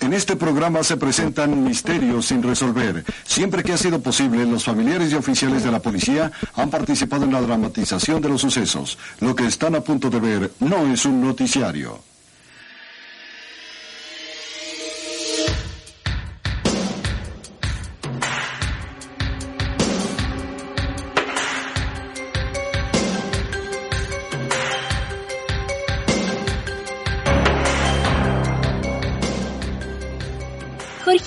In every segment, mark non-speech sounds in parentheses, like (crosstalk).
En este programa se presentan misterios sin resolver. Siempre que ha sido posible, los familiares y oficiales de la policía han participado en la dramatización de los sucesos. Lo que están a punto de ver no es un noticiario.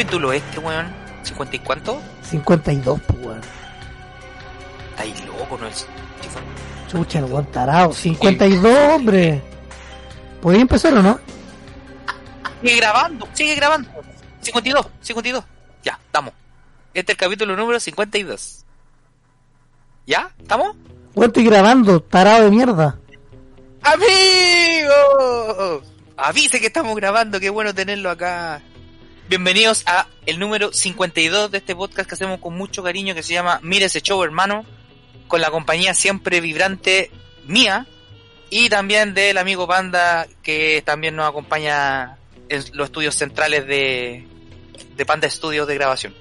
Capítulo es este, weón? ¿50 y cuánto? 52, pues, weón. Está ahí loco, ¿no es? Chucha, el weón tarado. 52, hombre. ¿Podría empezar o no? Sigue grabando, sigue grabando. 52, 52. Ya, estamos. Este es el capítulo número 52. ¿Ya? ¿Estamos? Weón, estoy grabando, tarado de mierda. ¡Amigos! Avise que estamos grabando, qué bueno tenerlo acá. Bienvenidos a el número 52 de este podcast que hacemos con mucho cariño que se llama Mire ese show, hermano, con la compañía siempre vibrante mía y también del amigo Panda que también nos acompaña en los estudios centrales de, de Panda Estudios de grabación.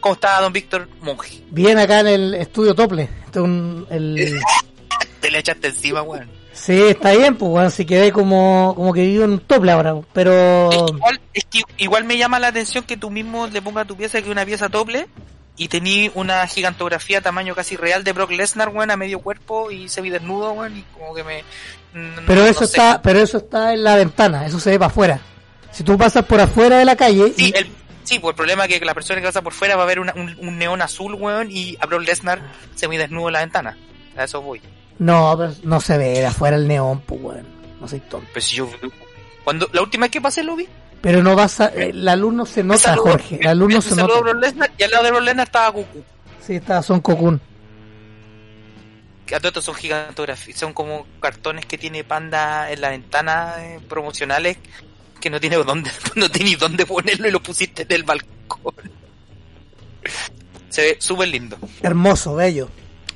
¿Cómo está don Víctor Monge? Bien acá en el estudio Tople. Este es un- el... (laughs) Te le echaste encima, weón. Sí, está bien, pues, weón. Si quedé como, como que vivo en Tople ahora, pero... Es que igual, es que igual me llama la atención que tú mismo le pongas a tu pieza que es una pieza doble y tení una gigantografía tamaño casi real de Brock Lesnar, weón, a medio cuerpo y semidesnudo, weón, y como que me... mm, Pero no eso sé. está, pero eso está en la ventana, eso se ve para afuera. Si tú pasas por afuera de la calle, Sí, y- el, sí, pues el problema es que la persona que pasa por fuera va a ver una- un, un neón azul, weón, y a Brock Lesnar semidesnudo en la ventana. A eso voy. No, pero no se ve de afuera el neón, pues, weón. No soy tonto. Pero si yo... Cuando, la última vez que pasé lo vi. Pero no vas a, eh, la luz no se nota, saludó- Jorge. La luz no se nota. Lesnar y al lado de Brock Lesnar estaba Goku. Sí, está, son que a todo esto son gigantografías, son como cartones que tiene Panda en la ventana eh, promocionales que no tiene dónde, (laughs) no tiene dónde ponerlo y lo pusiste en el balcón. (laughs) Se ve súper lindo. Hermoso, bello.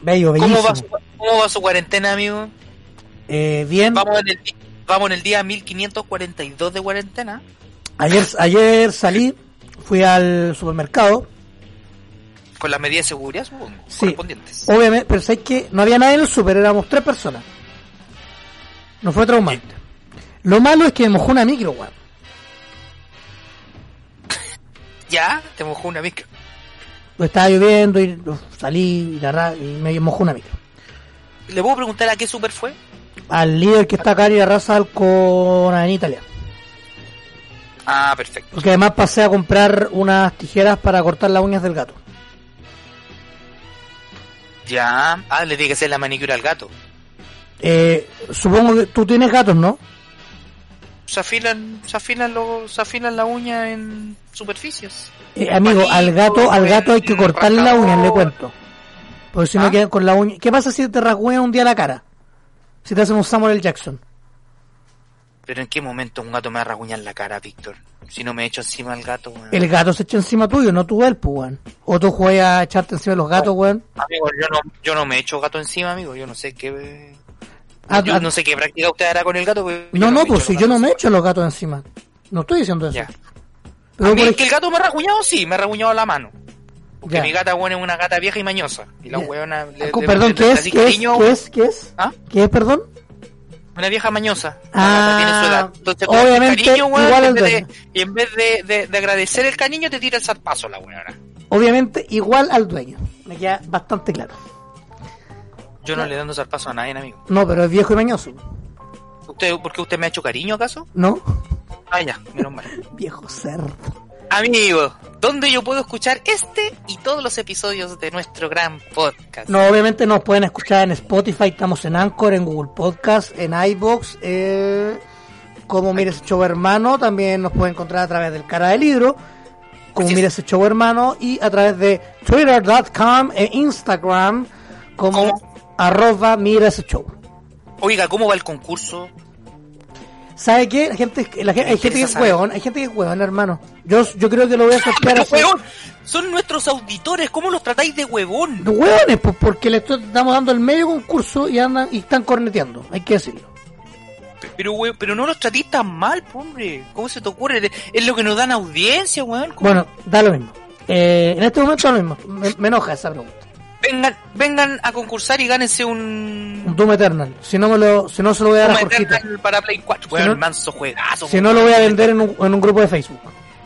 Bello, bellísimo. ¿Cómo va, su, ¿Cómo va su cuarentena, amigo? Eh, bien. Vamos en, el, vamos en el día 1542 de cuarentena. Ayer, ayer salí, fui al supermercado. Con las medidas de seguridad, supongo, Sí. correspondientes. Obviamente, pero sabes que no había nadie en el super, éramos tres personas. No fue traumante. Lo malo es que me mojó una micro, weón. (laughs) Ya, te mojó una micro. Pues estaba lloviendo y uf, salí y, la y me mojó una micro. ¿Le puedo preguntar a qué super fue? Al líder que está acá en la raza con en Italia. Ah, perfecto. Porque además pasé a comprar unas tijeras para cortar las uñas del gato. Ya. Ah, le tiene que hacer la manicura al gato. Eh, supongo que tú tienes gatos, ¿no? Se afilan, se afilan los, se afilan la uña en superficies. Eh, amigo, al gato, al gato hay que cortarle la uña, le cuento. Porque si no ¿Ah? quedan con la uña. ¿Qué pasa si te rasguñan un día la cara? Si te hacen un Samuel L. Jackson. Pero en qué momento un gato me va a rasguñar la cara, Víctor? Si no me echo encima el gato, weón. El gato se echa encima tuyo, no tú él, pues, weón. O tú juegas a echarte encima de los gatos, weón. Amigo, yo no, yo no me echo gato encima, amigo. Yo no sé qué. Ah, yo ah, no sé qué práctica usted hará con el gato. yo no, no, pues si yo no me echo los gatos encima. No estoy diciendo eso. Ya. Pero a mí es que el gato me ha rasguñado, sí, me ha rasguñado la mano. Porque Ya. mi gata, weón, es una gata vieja y mañosa. Y la weona... le- Co- le- perdón, le- ¿qué es? ¿Qué es? ¿Qué es? ¿Qué es? ¿Ah? ¿Qué es, perdón? Una vieja mañosa. Ah, gata tiene su edad. Entonces, obviamente, cariño, weón, igual en al vez de-. Y en vez de, de, de agradecer el cariño, te tira el zarpazo la weona. Obviamente igual al dueño. Me queda bastante claro. Yo no le dando zarpazo a nadie, amigo. No, pero es viejo y mañoso. ¿Usted, ¿Por qué usted me ha hecho cariño, acaso? ¿No? Ah, ya, menos mal. (laughs) Viejo cerdo. Amigo, ¿dónde yo puedo escuchar este y todos los episodios de nuestro gran podcast? No, obviamente nos pueden escuchar en Spotify, estamos en Anchor, en Google Podcast, en iBox, eh, como Mires Show Hermano, también nos pueden encontrar a través del cara del libro, como Así es. Mires Show Hermano, y a través de Twitter.com e Instagram, como. Arroba Mires Show. Oiga, ¿cómo va el concurso? ¿Sabe qué? La gente, la gente- hay gente que es huevón, hay gente que es huevón, hermano. Yo, yo creo que lo voy a (laughs) sortear son nuestros auditores, ¿cómo los tratáis de huevón? De huevones, pues porque le estamos dando el medio concurso y andan y están corneteando, hay que decirlo. Pero, weón, pero no los tratéis tan mal, hombre. ¿Cómo se te ocurre? Es lo que nos dan audiencia, weón. ¿Cómo? Bueno, da lo mismo. Eh, en este momento da lo mismo. Me, me enoja esa pregunta. Vengan, vengan a concursar y gánense un... Un Doom Eternal. Si no me lo, si no se lo voy a dar a un Jorgito. Eternal para Play 4. Si no- manso juegazo. Si no lo voy a vender en un, en un grupo de Facebook.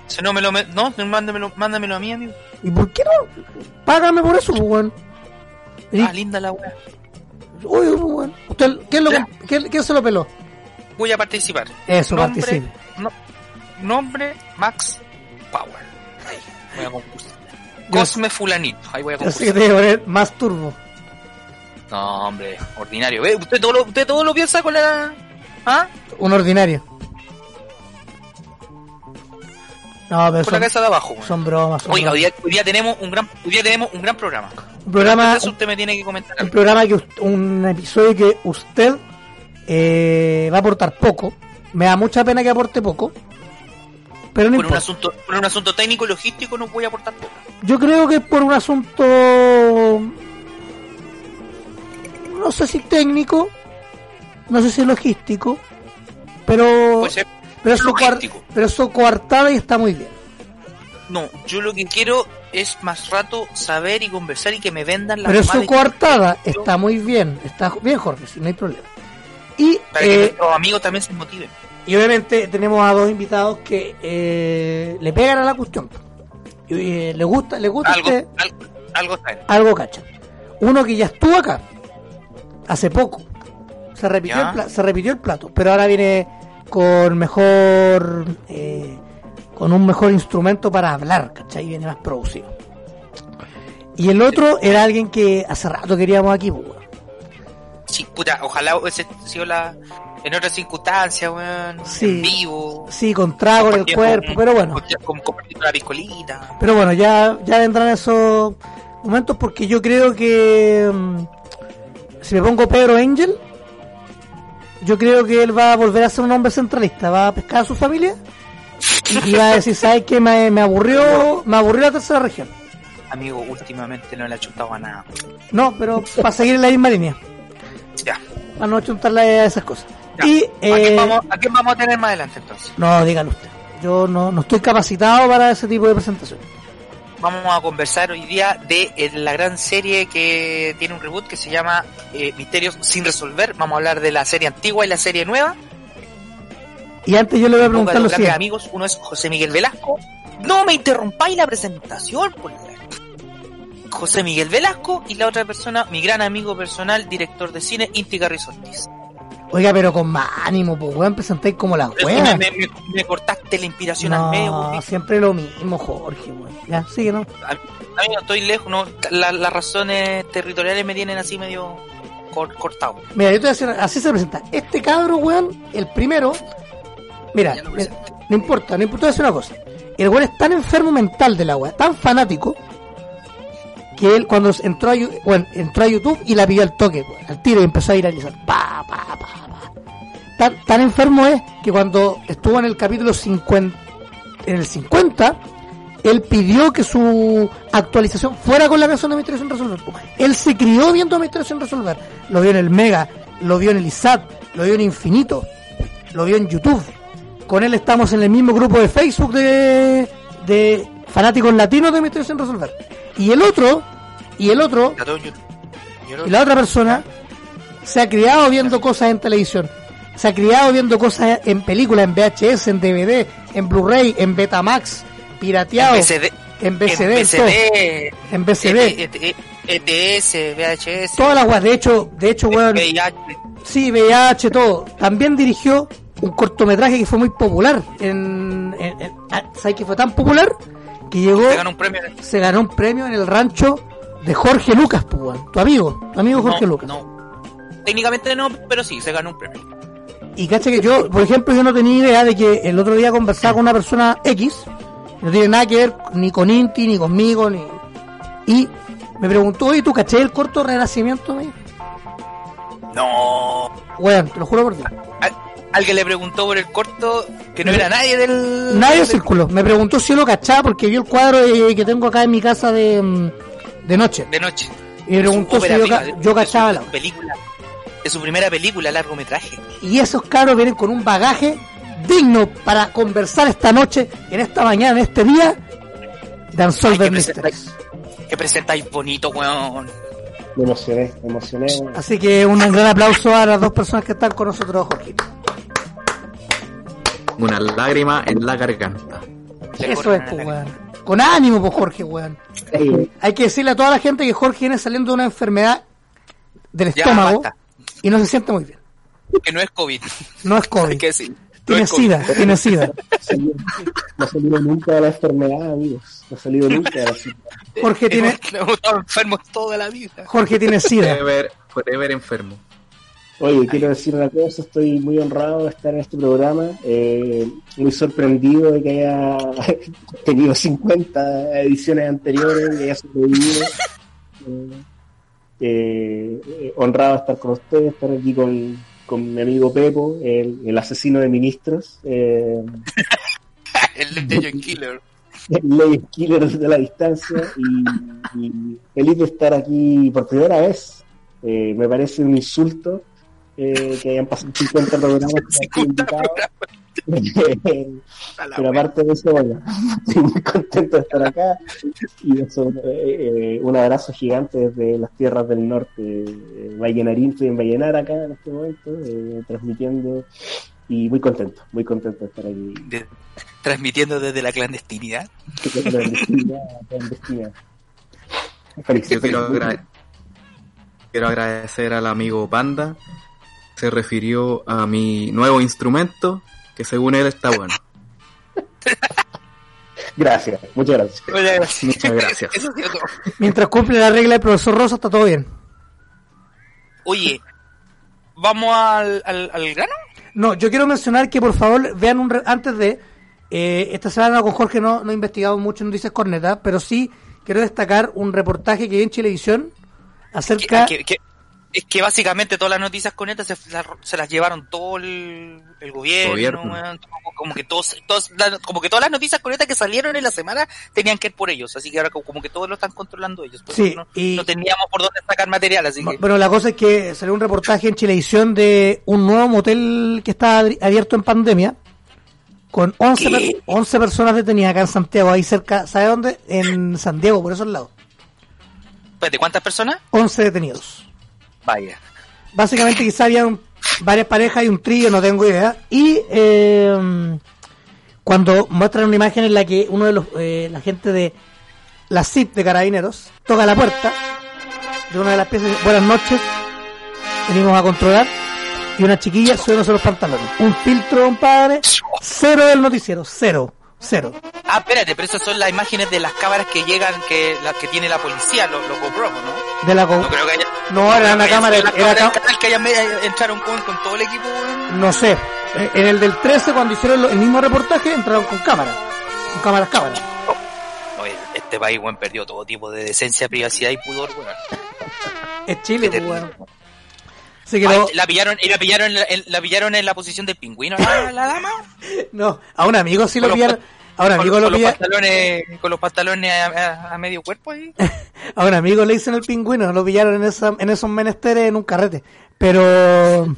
Si no me lo... me- No, mándamelo, mándamelo a mí, amigo. ¿Y por qué no? Págame por eso, weón. Y- Ah, linda la weá. Uy, weón. ¿Usted, ¿quién, lo, quién, quién se lo peló? Voy a participar. Eso, Nombre, participe. no- nombre Max Power. Ahí, voy a concursar. Cosme Fulanito. Ahí voy a sé que te voy a poner más turbo. No, hombre, ordinario. ¿Ve? ¿Usted todo, lo, ¿Usted todo lo piensa con la... ¿Ah? Un ordinario. No, pero la son, cabeza de abajo. son bromas. son Oiga, hoy día, hoy día tenemos un gran, hoy día tenemos un gran programa. Un programa, usted me tiene que comentar. un algo. programa que un episodio que usted eh, va a aportar poco. Me da mucha pena que aporte poco. Pero no Por un asunto, por un asunto técnico y logístico no voy a aportar poco. Yo creo que es por un asunto no sé si técnico, no sé si logístico, pero Puede ser pero eso logístico. pero eso coartada y está muy bien. No, yo lo que quiero es más rato saber y conversar y que me vendan la Pero eso coartada está muy bien, está bien Jorge, sí, no hay problema. Y Para que eh, nuestros amigos también se motiven. Y obviamente tenemos a dos invitados que eh, le pegan a la cuestión. Y eh, le gusta, le gusta Algo, este- algo, algo cacha. Uno que ya estuvo acá hace poco. Se repitió, el, pla- se repitió el plato, pero ahora viene con mejor eh, con un mejor instrumento para hablar, ¿cachai? Viene más producido. Y el otro era alguien que hace rato queríamos aquí, pues. Sí, puta, ojalá hubiese sido la, en otras circunstancias, weón, Sí. en vivo. Sí, con trago en el cuerpo, con- pero bueno. con- con- la piscolita. Pero bueno, ya, ya vendrán esos momentos porque yo creo que mm, si me pongo Pedro Angel, yo creo que él va a volver a ser un hombre centralista, va a pescar a su familia y, y va a decir, (laughs) ¿sabes qué? Me, me aburrió, me aburrió la tercera región. Amigo, últimamente no le ha chutado a nada. No, pero para seguir en la misma línea, Ya. para no chuntarle a esas cosas. Ya. Y, ¿A, quién eh, vamos, ¿A quién vamos a tener más adelante entonces? no, dígalo usted, yo no, no estoy capacitado para ese tipo de presentación. Vamos a conversar hoy día de eh, la gran serie que tiene un reboot que se llama eh, Misterios sin resolver. Vamos a hablar de la serie antigua y la serie nueva. Y antes yo le voy a preguntar lo los grandes amigos, uno es José Miguel Velasco. No me interrumpáis la presentación, por favor. José Miguel Velasco y la otra persona, mi gran amigo personal, director de cine, Inti Garriz Ortiz. Oiga, pero con más ánimo, pues weón, presentáis como la weá. me- me- me cortaste la inspiración al medio. No, porque- siempre lo mismo, Jorge, weón. Ya, sigue, ¿no? Amigo, estoy lejos, no, la- las razones territoriales me tienen así medio cor- cortado. Mira, yo te voy a decir, así se presenta. Este cabro, weón, el primero, Mira, presenté. no importa, no importa, es una cosa. El weón es tan enfermo mental de la weá, tan fanático, que él cuando entró a, bueno, entró a YouTube y la pidió al toque, weón, al tiro y empezó a a pa, pa, pa. Tan, tan enfermo es que cuando estuvo en el capítulo 50, en el 50, él pidió que su actualización fuera con la canción de Misterio sin resolver. Él se crió viendo Misterio sin resolver. Lo vio en el Mega, lo vio en el ISAT, lo vio en Infinito, lo vio en YouTube. Con él estamos en el mismo grupo de Facebook de, de fanáticos latinos de Misterio sin resolver. Y el otro, y el otro, y la otra persona se ha criado viendo cosas en televisión. Se ha criado viendo cosas en películas, en VHS, en DVD, en Blu-ray, en Betamax, pirateado, en BCD, en BCD, en. BCD, ETS, VHS, Todas las weas. De hecho, de hecho, weón, VIH. sí, VIH, todo. También dirigió un cortometraje que fue muy popular. En, en- en- ah, ¿Sabes que fue tan popular? Que llegó, Se ganó un premio. se ganó un premio en el rancho de Jorge Lucas, pues, tu amigo, tu amigo Jorge no, Lucas. no. Técnicamente no, pero sí, se ganó un premio. Y cacha que yo, por ejemplo, yo no tenía idea de que el otro día conversaba con una persona X, no tiene nada que ver ni con Inti, ni conmigo, ni... Y me preguntó, oye, ¿tú caché el corto renacimiento? No. Weón, te lo juro por Dios. Al- Alguien le preguntó por el corto que no era nadie del. Nadie del círculo. Me preguntó si yo lo cachaba porque vio el cuadro de- que tengo acá en mi casa de, mm, de noche. De noche. Y me preguntó si yo, yo cachaba la... película. De su primera película, largometraje. Y esos cabros vienen con un bagaje digno para conversar esta noche, en esta mañana, en este día, de Unsolved Mysteries. Que presentáis bonito, weón. Me emocioné, me emocioné. weón. Así que un gran aplauso a las dos personas que están con nosotros, Jorge. Una lágrima en la garganta. Le Eso es, pues, weón. Con ánimo, pues, Jorge, weón. Hay que decirle a toda la gente que Jorge viene saliendo de una enfermedad del Ya, estómago basta. Y no se siente muy bien. Que no es COVID. No es COVID. (laughs) que. No Tiene sida, tiene sida. (laughs) no ha salido nunca de la enfermedad, amigos. No ha salido nunca de la enfermedad. Jorge tiene, Hemos estado enfermos toda la vida. Jorge tiene sida. Forever, forever enfermo. Oye, quiero decir una cosa, estoy muy honrado de estar en este programa, eh, muy sorprendido de que haya (laughs) tenido 50 ediciones anteriores, que haya sobrevivido. Eh, eh, eh, honrado estar con ustedes, estar aquí con, con mi amigo Pepo, el, el asesino de ministros, eh, (laughs) El Legend Killer. el ley killer de la distancia y, y feliz de estar aquí por primera vez. Eh, me parece un insulto eh, que hayan pasado 50 programas que aquí 50 invitados. (laughs) Pero aparte de eso, bueno, (laughs) estoy muy contento de estar acá y eso, eh, un abrazo gigante desde las tierras del norte, eh, Vallenarín, estoy en Vallenar acá en este momento, eh, transmitiendo y muy contento, muy contento de estar aquí. De- transmitiendo desde la clandestinidad. (laughs) Feliz, Yo quiero, feliz. agra- quiero agradecer al amigo Panda. Se refirió a mi nuevo instrumento, que según él está bueno. (laughs) Gracias, muchas gracias. Muchas gracias. Mientras cumple la regla del profesor Rosa, está todo bien. Oye, ¿vamos al, al, al grano? No, yo quiero mencionar que por favor vean un re- antes de eh, esta semana con Jorge no, no he investigado mucho en Noticias Corneta, pero sí quiero destacar un reportaje que vi en Chilevisión acerca que- es que básicamente todas las noticias con esta se, las- se las llevaron todo el, el gobierno, como, como que todos, todos la- como que todas las noticias con esta que salieron en la semana tenían que ir por ellos, así que ahora como, como que todos lo están controlando ellos. Por Sí, no, y- no teníamos por dónde sacar material, así que Bueno, la cosa es que salió un reportaje en Chilevisión de un nuevo motel que está abierto en pandemia con 11, ¿Qué? per- 11 personas detenidas acá en Santiago, ahí cerca, ¿sabe dónde? En San Diego, por esos lados. Espérate, ¿cuántas personas? 11 detenidos. Vaya. Básicamente quizá había un- varias parejas y un trío, no tengo idea. Y eh, cuando muestran una imagen en la que uno de los, eh, la gente de la CIP de Carabineros toca la puerta de una de las piezas buenas noches, venimos a controlar. Y una chiquilla subiéndose los pantalones. Un filtro, compadre, cero del noticiero, cero. Cero. Ah, espérate, pero esas son las imágenes de las cámaras que llegan, que las que tiene la policía, los, los GoPro, ¿no? De la Go- No creo que haya... No, era una cámara, era cámara ca- del canal que haya me- entraron con, con todo el equipo, weón. no sé. Eh, En el del 13, cuando hicieron el mismo reportaje, entraron con cámara. Con cámaras, cámaras. Oye, este país, weón, perdió todo tipo de decencia, privacidad y pudor, weón. Es Chile, Qué pues, terrible. bueno. Así que Ay, la pillaron, y la pillaron, en la, pillaron en la posición del pingüino, la, la dama. no, a un amigo sí lo Con los pillaron. A un Con, amigo con lo los pillaron. pantalones, con los pantalones a, a- a medio cuerpo ahí. (laughs) A un amigo le dicen el pingüino, lo pillaron en, esa, en esos menesteres en un carrete. Pero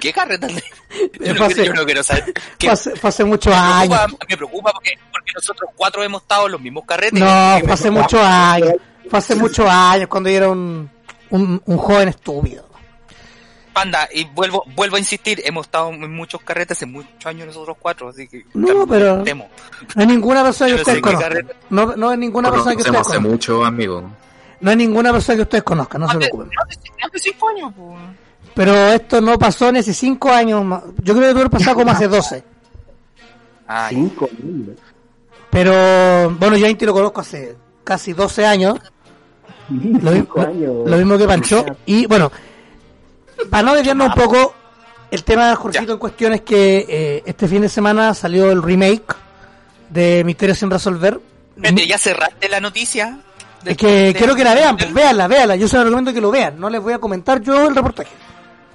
¿Qué carreta? (laughs) Yo no, yo no quiero saber. ¿Qué- fue hace, fue hace muchos me años. preocupa, me preocupa porque, porque nosotros cuatro hemos estado en los mismos carretes. No, fue hace muchos años. Fue hace muchos años cuando era un, un, joven estúpido. Panda, y vuelvo, vuelvo a insistir, hemos estado en muchos carretes hace muchos años nosotros cuatro, así que No, pero- temo. No hay ninguna persona que ustedes conozcan. No, no hay ninguna persona que ustedes conozcan. mucho, amigo. No hay ninguna persona que ustedes conozcan, no se preocupen. hace- hace cinco años, pues. Pero esto no pasó ni hace cinco años. Yo creo que debe haber pasado como hace 12. Ay, Cinco. Pero bueno, yo a Inti lo conozco hace casi 12 años. Lo, mismo que Pancho. Y bueno, para no desviarnos un poco, el tema de Jorgito en cuestión es que eh, este fin de semana salió el remake de Misterios sin resolver. Vete, ya cerraste la noticia. Es que quiero que la vean, pues véanla, véanla. Yo se los recomiendo que lo vean. No les voy a comentar yo el reportaje.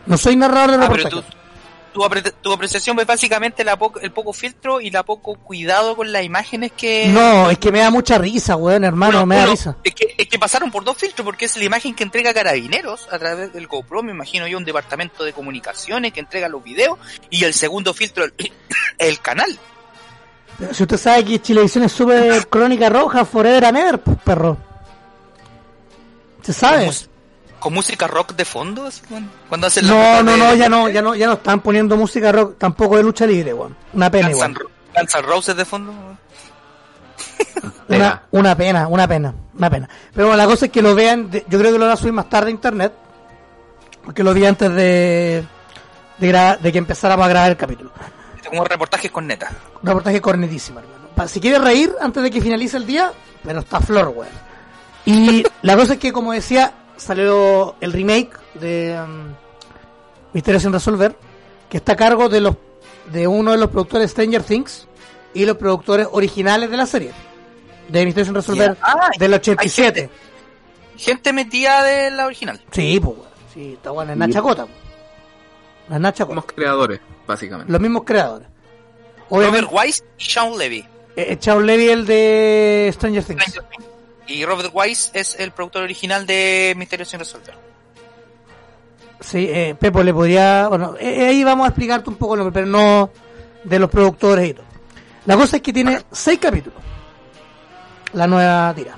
No soy narrador del Ah, pero reportaje. tú, tu, apre- tu apreciación es básicamente la poco- el poco filtro y la poco cuidado con las imágenes que... No, es que me da mucha risa, weón, hermano, me da risa. Es que, es que pasaron por dos filtros, porque es la imagen que entrega Carabineros a través del GoPro, me imagino yo, un departamento de comunicaciones que entrega los videos, y el segundo filtro, el, (coughs) el canal. Pero si usted sabe que Chilevisión es súper crónica roja, forever and ever, pues, perro. ¿Se sabe? Con música rock de fondo, así, cuando, cuando hacen la No, no, de no, ya no, ya no, ya no están poniendo música rock, tampoco de lucha libre, weón. Una pena, Guns igual. N' Ro- Guns N' Roses de fondo. (laughs) Una, una pena, una pena, una pena. Pero bueno, la cosa es que lo vean, yo creo que lo van a subir más tarde a internet, porque lo vi antes de, de, gra- de que empezáramos a grabar el capítulo. Como reportajes con neta. Un reportaje cornetísimo, hermano. Pa- si quieres reír antes de que finalice el día, pero está flor, weón. Y (laughs) la cosa es que, como decía, salió el remake de um, Misterios sin resolver, que está a cargo de los de uno de los productores Stranger Things y los productores originales de la serie. De Misterios sin resolver. Ah, del hay 87. Gente metida de la original. Sí, pues. Sí, está bueno, es Nacha Cota. pues. La Nacha Cota. Creadores, básicamente. Los mismos creadores. Robert Wise y Sean Levy. eh, Shaun Levy, el de Stranger Things. Stranger Things. Y Robert Wise es el productor original de Misterios sin resolver. Sí, eh, Pepo le podría. Bueno, eh, ahí vamos a explicarte un poco, lo pero no de los productores y todo. La cosa es que tiene seis capítulos. La nueva tira.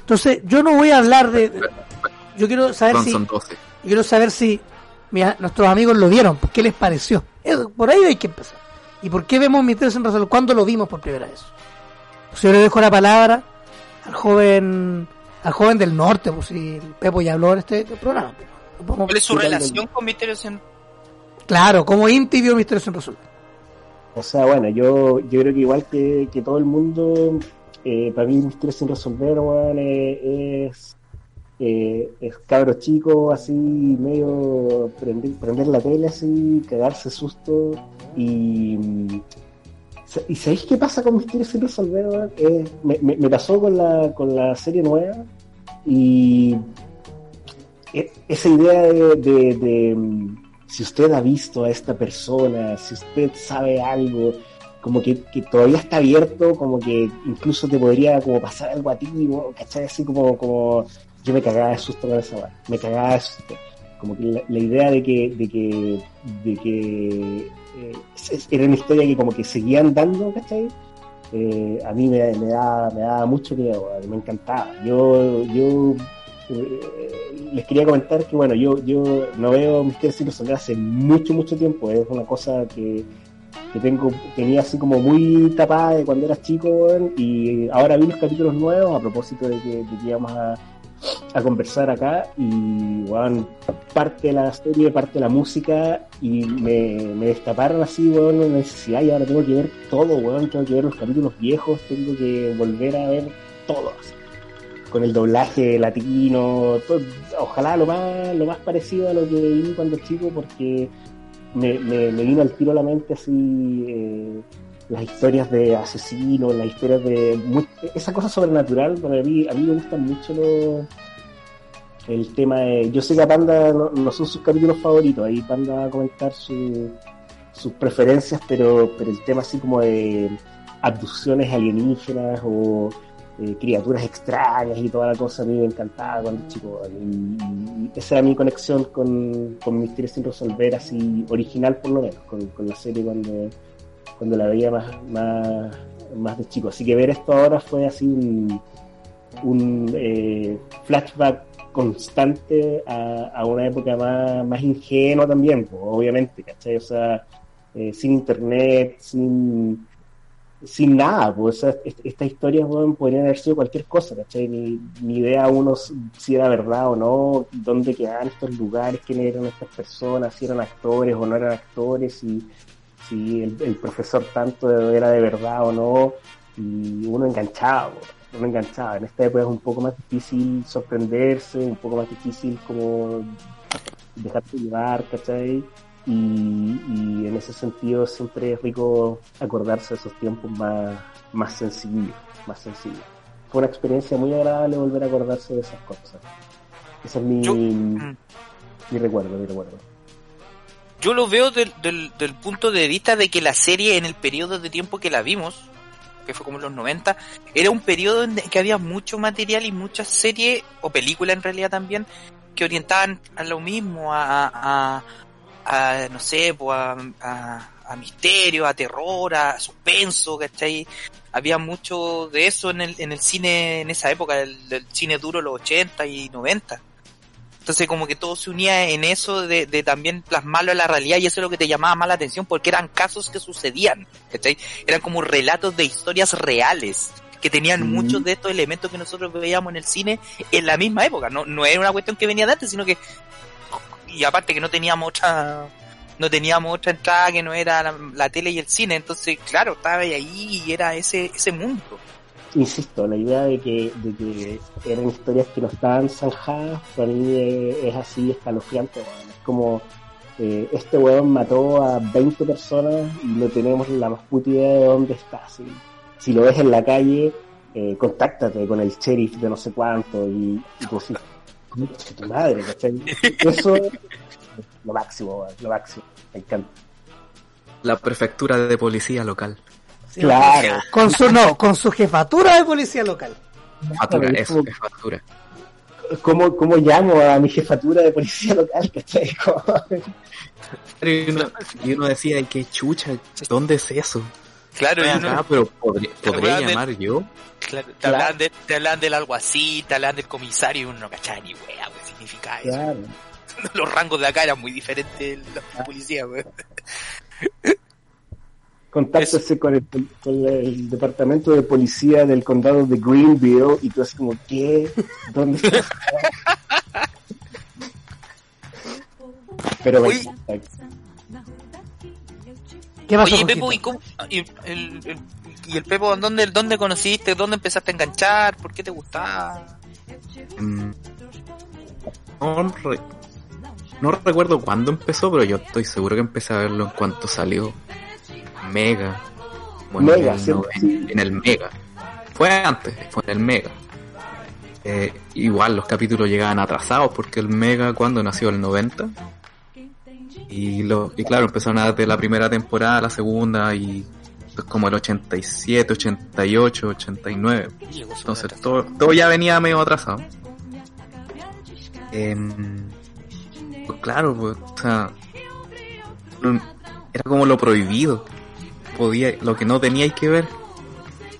Entonces, yo no voy a hablar de. yo quiero saber si. son 12. Yo quiero saber si mira, nuestros amigos lo vieron, ¿qué les pareció? Eso, por ahí hay que empezar. ¿Y por qué vemos Misterios sin resolver? ¿Cuándo lo vimos por primera vez? Pues yo le dejo la palabra al joven al joven del norte, pues si Pepo ya habló en este programa. pues, ¿Cuál es su relación con Misterios sin Claro, como Inti vio Misterios sin resolver. O sea, bueno, yo, yo creo que igual que, que todo el mundo, eh, para mí Misterio sin resolver, eh, es, eh, es cabro chico, así, medio prender, prender la tele, así, cagarse susto. Y, ¿y sabéis qué pasa con Misterio sin resolver? Eh, me, me, me pasó con la, con la serie nueva y e- esa idea de, de- de, mm, si usted ha visto a esta persona, si usted sabe algo, como que, que todavía está abierto, como que incluso te podría como pasar algo a ti, ¿cachai? Así como, como yo me cagaba de susto con esa me cagaba de susto. Como que la, la idea de que, de que, de que eh, era una historia que como que seguían dando, ¿cachai? Eh, a mí me, me daba, me daba mucho miedo, me encantaba. Yo, yo eh, les quería comentar que bueno, yo, yo no veo Misterios sin resolver hace mucho, mucho tiempo. Es una cosa que, que tengo, tenía así como muy tapada de cuando era chico, y ahora vi los capítulos nuevos a propósito de que, de que íbamos a, a conversar acá y weón, parte de la serie, parte de la música y me, me destaparon así, weón, una necesidad y ahora tengo que ver todo, weón, tengo que ver los capítulos viejos, tengo que volver a ver todo con el doblaje latino, todo- ojalá lo más, lo más parecido a lo que vi cuando chico porque me, me, me vino al tiro a la mente así eh, las historias de asesinos, las historias de mu- esa cosa sobrenatural, para mí, a mí me gustan mucho los el tema de. Yo sé que a Panda no, no son sus capítulos favoritos, ahí Panda va a comentar su- sus preferencias, pero, pero el tema así como de abducciones alienígenas o eh, criaturas extrañas y toda la cosa a mí me encantaba cuando chico. Y esa era mi conexión con, con Misterios sin resolver, así original por lo menos, con, con la serie cuando, cuando la veía más, más, más de chico. Así que ver esto ahora fue así un, un eh, flashback constante a, a una época más, más ingenua también, pues, obviamente, ¿cachai? O sea, eh, sin internet, sin, sin nada, pues, o sea, est- estas historias podrían haber sido cualquier cosa, ¿cachai? Ni, ni idea uno si era verdad o no, dónde quedaban estos lugares, quiénes eran estas personas, si eran actores o no eran actores, si, si el, el profesor tanto era de verdad o no, y uno enganchado, uno enganchado. En esta época es un poco más difícil sorprenderse, un poco más difícil como dejarse llevar, ¿cachai? Y, y en ese sentido siempre es rico acordarse de esos tiempos más, más sencillos, más sencillos. Fue una experiencia muy agradable volver a acordarse de esas cosas. Ese es mi, mi recuerdo, mi recuerdo. Yo lo veo del, del, punto de vista de que la serie en el periodo de tiempo que la vimos, que fue como en los 90, era un periodo en que había mucho material y muchas series, o películas en realidad también, que orientaban a lo mismo, a, a, a, no sé, pues a, a, misterio, a terror, a suspenso, ¿cachai? Había mucho de eso en el, en el cine en esa época, el, el cine duro, los 80 y 90. Entonces como que todo se unía en eso de, de también plasmarlo en la realidad y eso es lo que te llamaba más la atención porque eran casos que sucedían, ¿cachai? Eran como relatos de historias reales que tenían Mm. muchos de estos elementos que nosotros veíamos en el cine en la misma época. No, no era una cuestión que venía de antes, sino que y aparte que no teníamos otra no teníamos otra entrada que no era la, la tele y el cine, entonces claro, estaba ahí y era ese ese mundo. Insisto, la idea de que, de que eran historias que no estaban zanjadas, para mí es, es así escalofriante. Es como, eh, este weón mató a 20 personas y no tenemos la más puta idea de dónde está. Si, si lo ves en la calle, eh, contáctate con el sheriff de no sé cuánto y, y así, "Concha tu madre, ¿cachai? Eso es lo máximo, weón, lo máximo. Me encanta. La prefectura de policía local. Claro. Con su, no, con su jefatura de policía local. Factura, es factura. ¿Cómo, ¿Cómo llamo a mi jefatura de policía local? Y uno, y uno decía, "Ay, qué chucha, ¿dónde es eso? Claro, Estoy uno- acá, pero podría, podría llamar yo. claro, te, Claro. hablaban de, te hablaban del alguacil, te hablaban del comisario y uno no cachaba ni wea, qué significa eso. Claro. (laughs) Los rangos de acá eran muy diferentes de la policía, weón. Contáctese con el, con el departamento de policía del condado de Greenville y tú así como, ¿qué? ¿Dónde está? Pero encanta. ¿Qué pasó, Oye? Pepo, ¿y, cómo, y, el, el- y el Pepo, ¿dónde, ¿dónde conociste? ¿Dónde empezaste a enganchar? ¿Por qué te gustaba? Mm, No, re- no recuerdo cuándo empezó, pero yo estoy seguro que empecé a verlo en cuanto salió. Mega. Bueno, Mega, en, el sí, noven- sí. en el Mega. Fue antes, fue en el Mega. Eh, igual los capítulos llegaban atrasados porque el Mega cuando nació el 90. Y, lo, y claro, empezaron a dar de la primera temporada la segunda y pues, como el 87, 88, 89. Entonces todo, todo ya venía medio atrasado. Em, pues claro, pues, o sea, era como lo prohibido podía, lo que no teníais que ver.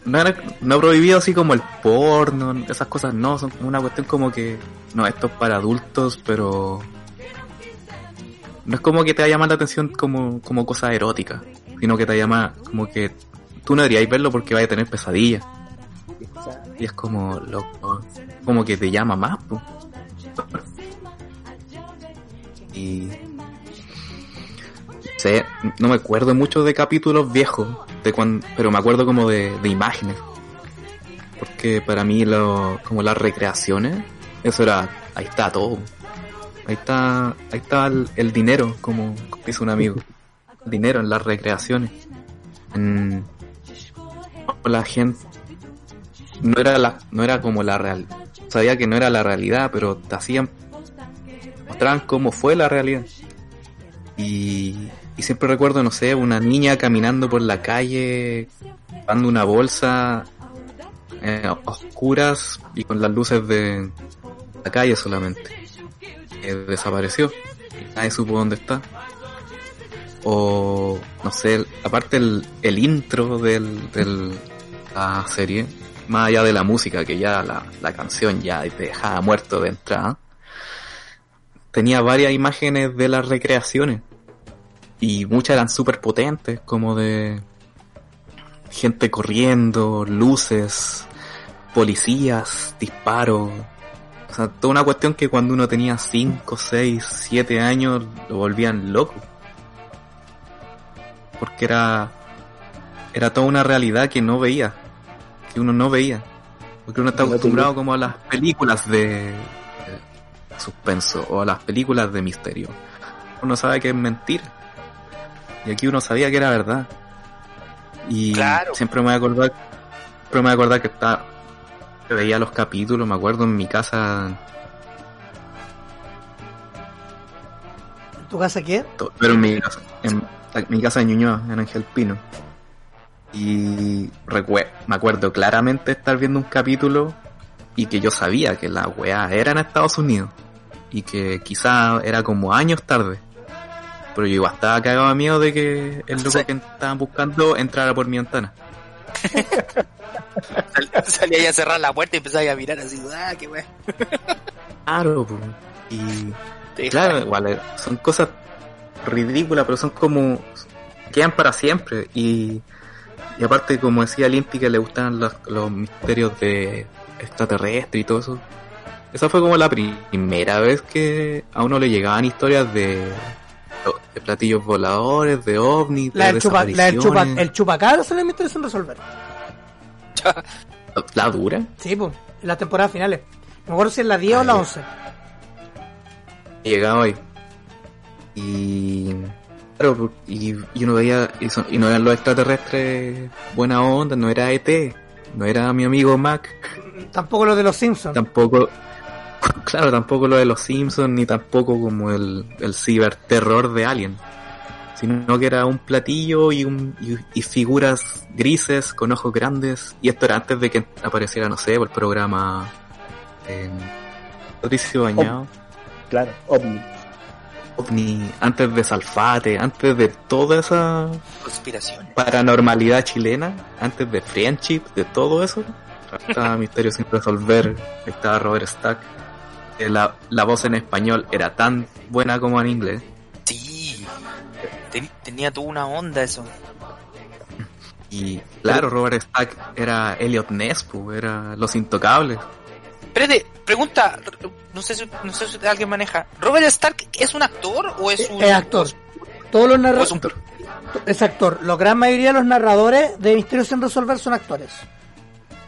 No, no prohibido así como el porno, esas cosas no, son una cuestión como que, no, esto es para adultos, pero no es como que te va a llamar la atención como, como cosa erótica, sino que te llama como que tú no deberías verlo porque vaya a tener pesadillas. Y es como loco, como que te llama más. Y sé, no me acuerdo mucho de capítulos viejos, de cuando, pero me acuerdo como de, de imágenes. Porque para mí lo, como las recreaciones, eso era, ahí está todo. Ahí está, ahí está el, el dinero, como dice un amigo. El (laughs) dinero en las recreaciones. En, la gente no era la, no era como la real, sabía que no era la realidad, pero te hacían, mostraban cómo fue la realidad. Y, y siempre recuerdo, no sé, una niña caminando por la calle, llevando una bolsa eh, oscuras y con las luces de la calle solamente. Desapareció. Nadie supo dónde está. O, no sé, aparte el, el intro del, del, la serie, más allá de la música, que ya la, la canción ya te dejaba muerto de entrada, tenía varias imágenes de las recreaciones. Y muchas eran súper potentes, como de gente corriendo, luces, policías, disparos. O sea, toda una cuestión que cuando uno tenía 5, 6, 7 años lo volvían loco. Porque era, era toda una realidad que no veía, que uno no veía. Porque uno está acostumbrado como a las películas de, de suspenso o a las películas de misterio. Uno sabe que es mentira. Y aquí uno sabía que era verdad. Y Claro. siempre me voy a acordar, siempre me voy a acordar que que veía los capítulos, me acuerdo en mi casa, ¿En tu casa qué? pero en mi casa, en, en mi casa de Ñuñoa, en Ángel Pino. Y me acuerdo claramente estar viendo un capítulo y que yo sabía que la weá era en Estados Unidos y que quizá era como años tarde. Pero yo igual estaba cagado de miedo de que el loco Sí. que estaban buscando entrara por mi ventana. Sal- (laughs) Salía ahí a cerrar la puerta y empezaba a mirar así, ah, qué wey. Claro, y claro, igual eh, son cosas ridículas, pero son como quedan para siempre y, y aparte como decía Limpy que le gustaban los, los misterios de extraterrestre y todo eso. Esa fue como la primera vez que a uno le llegaban historias de, de platillos voladores, de ovnis, La de chupa, la del chupa, desapariciones. el chupacabra se le misterio sin resolver. (laughs) La dura. Sí, pues, en las temporadas finales. No me acuerdo si en la 10 o la Ay. 11. llegaba hoy. Y. Claro, y, y uno veía. Y, son- y no eran los extraterrestres buena onda, no era ET, no era mi amigo Mac, Tampoco lo de los Simpsons. tampoco. (laughs) Claro, tampoco lo de los Simpsons, ni tampoco como el, el ciberterror de Alien. Sino que era un platillo y, un, y, y figuras grises con ojos grandes. Y esto era antes de que apareciera, no sé, por el programa. Eh, Patricio Bañado. Claro, ovni. ovni, antes de Salfate, antes de toda esa Conspiración. paranormalidad chilena, antes de Friendship, de todo eso, estaba Misterio sin resolver, estaba Robert Stack. Eh, La, la voz en español era tan buena como en inglés. Sí. Ten- tenía toda una onda eso. Y claro, Robert Stack era Elliot Ness, era Los Intocables. Espérate, pregunta, no sé si, no sé si alguien maneja. ¿Robert Stark es un actor o es un... Es actor. Todos los es narradores. un- Es actor. La gran mayoría de los narradores de Misterios sin resolver son actores.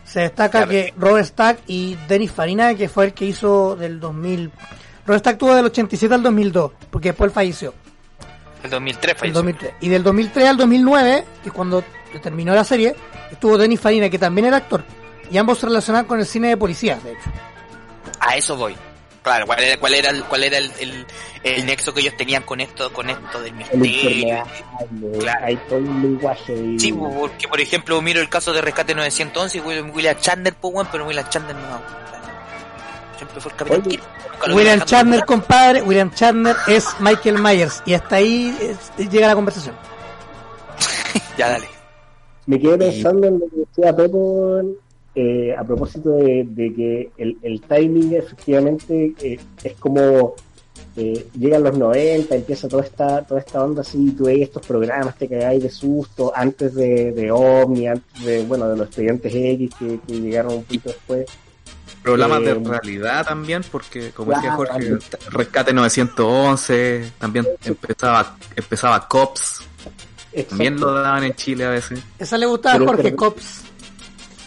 Se destaca que Robert Stack y Denis Farina, que fue el que hizo del 2000. Robert Stack tuvo del 87 al 2002, porque después falleció. El 2003 El falleció. 2003. Y del 2003 al 2009, que es cuando terminó la serie, estuvo Denis Farina, que también era actor. Y ambos se relacionaban con el cine de policías, de hecho. A eso voy. Claro, ¿cuál era, cuál era, el, cuál era el, el, el nexo que ellos tenían con esto, con esto del El misterio? Claro. hay todo un lenguaje y... Sí, po, porque por ejemplo miro el caso de Rescate 911 y William, William Chandler, pues bueno, pero William Chandler no. Siempre fue el capitán Oye, Kirk. William Chandler, compadre, William Chandler es Michael Myers. Y hasta ahí eh, llega la conversación. (laughs) Ya, dale. Me quedé pensando en lo que decía Pepo eh, a propósito de, de que el, el timing efectivamente eh, es como eh, llegan los 90, empieza toda esta toda esta onda así, tú ves estos programas, te cagáis de susto antes de, de OVNI, antes de, bueno, de los estudiantes X que, que llegaron un poquito después. Programas de Eh, realidad también, porque como decía Jorge, algo. Rescate 911, también empezaba, empezaba Cops, también lo daban en Chile a veces. Esa le gustaba a Jorge pero- Cops.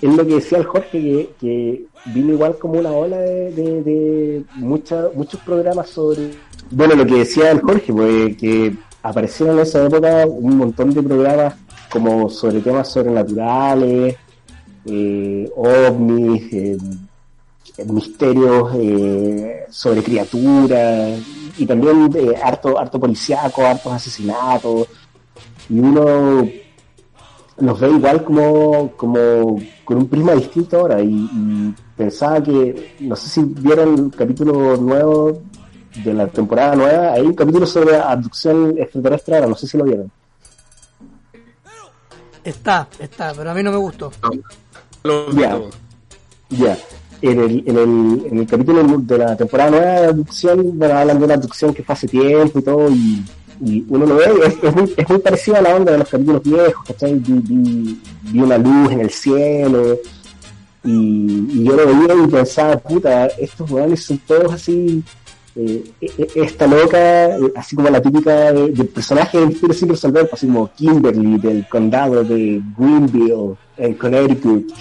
Es lo que decía el Jorge, que, vino igual como una ola de, de, muchos programas sobre... Bueno, lo que decía el Jorge, pues, que aparecieron en esa época un montón de programas como sobre temas sobrenaturales, eh, ovnis, eh, misterios eh, sobre criaturas, y también eh, harto, harto policíaco, hartos asesinatos, y uno los ve igual como, como con un prisma distinto ahora y, y pensaba que, no sé si vieron el capítulo nuevo de la temporada nueva, hay un capítulo sobre abducción extraterrestre ahora, no sé si lo vieron. Está, está, pero a mí no me gustó. Ya. Ya, en el, en, el, en el capítulo de la temporada nueva de abducción, bueno, hablan de una abducción que fue hace tiempo y todo, y, y uno lo ve, es, muy, es muy parecido a la onda de los capítulos viejos, ¿cachai? Vi, vi, vi una luz en el cielo, y, yo lo veía y pensaba, puta, estos weones son todos así, eh, e- e- esta loca, eh, así como la típica de, del personaje de Misterio sin resolver, pues, así como Kimberly del condado de Greenville, en Connecticut.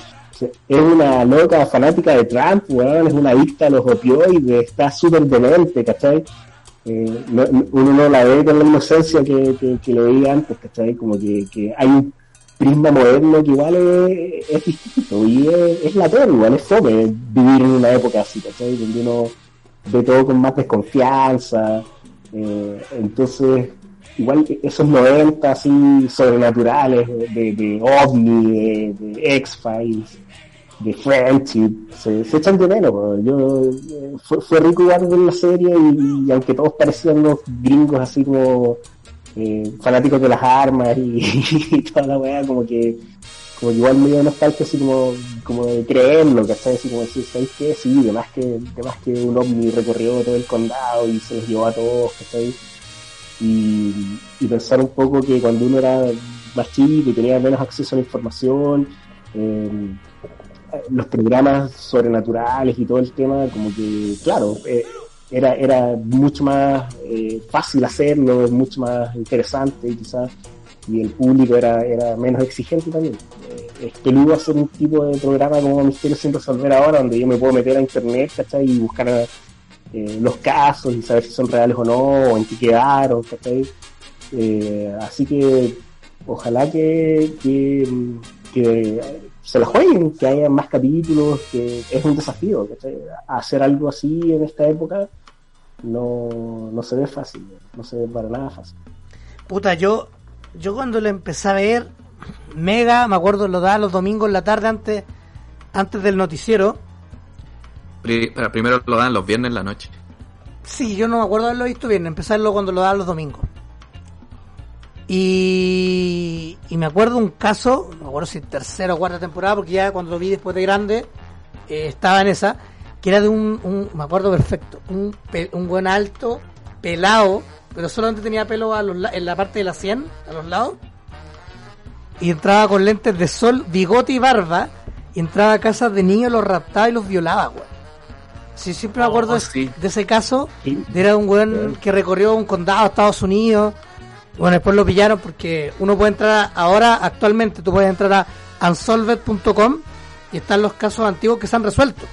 Es una loca fanática de Trump, weón, es una adicta a los opioides, está súper demente, ¿cachai? Eh, no- no- uno no la ve con la inocencia que, que, que lo veía antes, ¿cachai? Como que, que hay un prisma moderno que igual es, es distinto y es, es latón, igual es fome vivir en una época así, ¿cachai? Donde uno ve todo con más desconfianza, eh, entonces igual esos 90 así sobrenaturales de, de OVNI, de, de X-Files, de Friendship, se, se echan de menos. Yo, eh, fue, fue rico igual ver la serie y, aunque todos parecían unos gringos así como eh, fanáticos de las armas (laughs) y, toda la weá, como que como que igual me dio nostalgia así como, como de creerlo, ¿cachai? Así como decir, ¿sabes qué? Sí, de más que, de más que un ovni recorrió todo el condado y se los llevó a todos, ¿cachai? Y, y pensar un poco que cuando uno era más chico y tenía menos acceso a la información, eh, los programas sobrenaturales y todo el tema, como que, claro, eh, era, era mucho más eh, fácil hacerlo, mucho más interesante quizás, y el público era, era menos exigente también. Eh, es peludo hacer un tipo de programa como Misterio sin resolver ahora, donde yo me puedo meter a internet, ¿cachai? Y buscar eh, los casos y saber si son reales o no, o en qué quedaron, ¿cachai? Así que ojalá que, que se la jueguen, que haya más capítulos, que es un desafío, ¿cachai? Hacer algo así en esta época no, no se ve fácil, no se ve para nada fácil. Puta, yo, yo cuando lo empecé a ver, Mega, me acuerdo, lo daba los domingos en la tarde antes, antes del noticiero. Primero lo dan los viernes en la noche. Sí, yo no me acuerdo haberlo visto bien, verlo cuando lo daban los domingos. Y, y me acuerdo un caso, no me acuerdo si tercera o cuarta temporada, porque ya cuando lo vi después de grande, eh, estaba en esa, que era de un, un- me acuerdo perfecto, un, un buen alto, pelado, pero solamente tenía pelo a los la- en la parte de la sien, a los lados, y entraba con lentes de sol, bigote y barba, y entraba a casas de niños, los raptaba y los violaba, güey. Sí, siempre me Oh, acuerdo de- sí. de ese caso, era un weón que recorrió un condado de Estados Unidos. Bueno, después lo pillaron porque uno puede entrar ahora, actualmente, tú puedes entrar a unsolved.com y están los casos antiguos que se han resuelto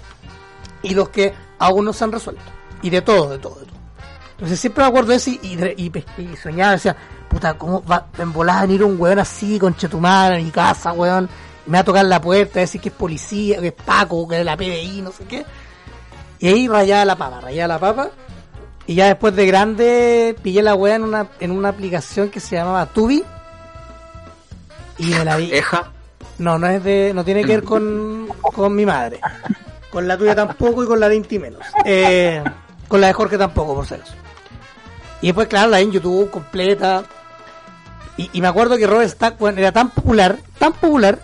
y los que aún no se han resuelto. Y de todo, de todo, de todo. Entonces siempre me acuerdo de eso y, y, y- y soñaba, decía, puta, ¿cómo va en volada a venir un weón así, con chetumar a mi casa, weón? Y me va a tocar la puerta, a decir que es policía, que es Paco, que es la PDI, no sé qué. Y ahí rayaba la papa, rayaba la papa. Y ya después de grande pillé la wea en una, en una aplicación que se llamaba Tubi. Y me la vi. Eja, No, no es de, no tiene que ver con, con mi madre. Con la tuya tampoco y con la de Inti menos. Eh, con la de Jorge tampoco, por eso. Y después, claro, la en YouTube completa. Y, y me acuerdo que Robert Stack weón, era tan popular, tan popular,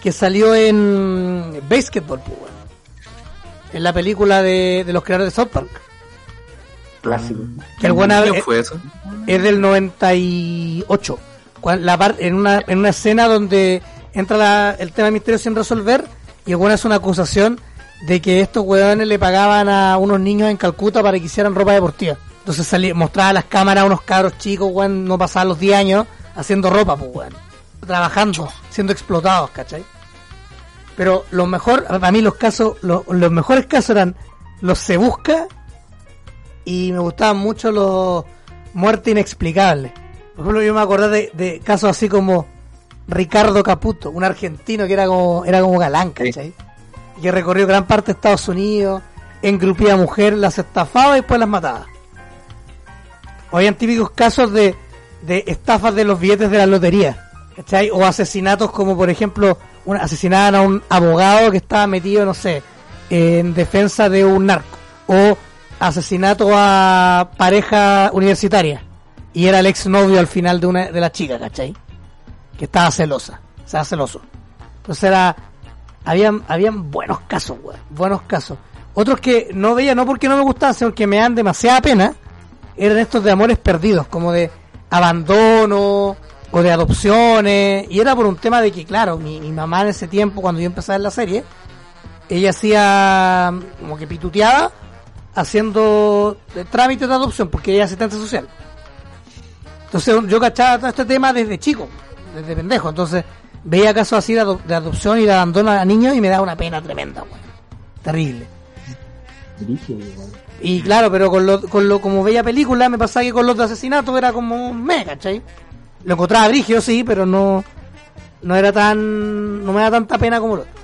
que salió en Basketball, pues. En la película de, de los creadores de South Park. Clásico. Que el ¿quién fue eso? es del 98. Cuan- La par- en, una, en una escena donde entra la- el tema de misterio sin resolver y el hace una acusación de que estos weones le pagaban a unos niños en Calcuta para que hicieran ropa deportiva. Entonces salía, mostraba a las cámaras a unos cabros chicos, weón, no pasaban los 10 años haciendo ropa, pues weón. Trabajando, siendo explotados, ¿cachai? Pero lo mejor, para mí los casos, lo- los mejores casos eran los se busca y me gustaban mucho los muerte inexplicable. Por ejemplo, yo me acordé de, de casos así como Ricardo Caputo, un argentino que era como, era como galán, ¿cachai? Y que recorrió gran parte de Estados Unidos, engrupía a mujeres, las estafaba y después las mataba. O habían típicos casos de, de estafas de los billetes de la lotería, ¿cachai? O asesinatos como, por ejemplo, un, asesinaban a un abogado que estaba metido, no sé, en defensa de un narco. O asesinato a pareja universitaria. Y era el exnovio al final de una de la chica, ¿cachai? Que estaba celosa, estaba celoso. Entonces era, habían, habían buenos casos, weón, buenos casos. Otros que no veía, no porque no me gustaban, sino que me dan demasiada pena, eran estos de amores perdidos, como de abandono o de adopciones. Y era por un tema de que, claro, mi, mi mamá en ese tiempo, cuando yo empecé a ver la serie, ella hacía como que pituteaba haciendo eh, trámites de adopción, porque ella es asistente social. Entonces yo cachaba todo este tema desde chico, desde pendejo. Entonces veía casos así de, ado- de adopción y de abandono a niños y me daba una pena tremenda, weón. Terrible. Brígido. Y claro, pero con lo, con lo como veía película, me pasaba que con los de asesinato era como un me, ¿cachai? Lo encontraba brigio, sí, pero no, no era tan, no me da tanta pena como lo otro.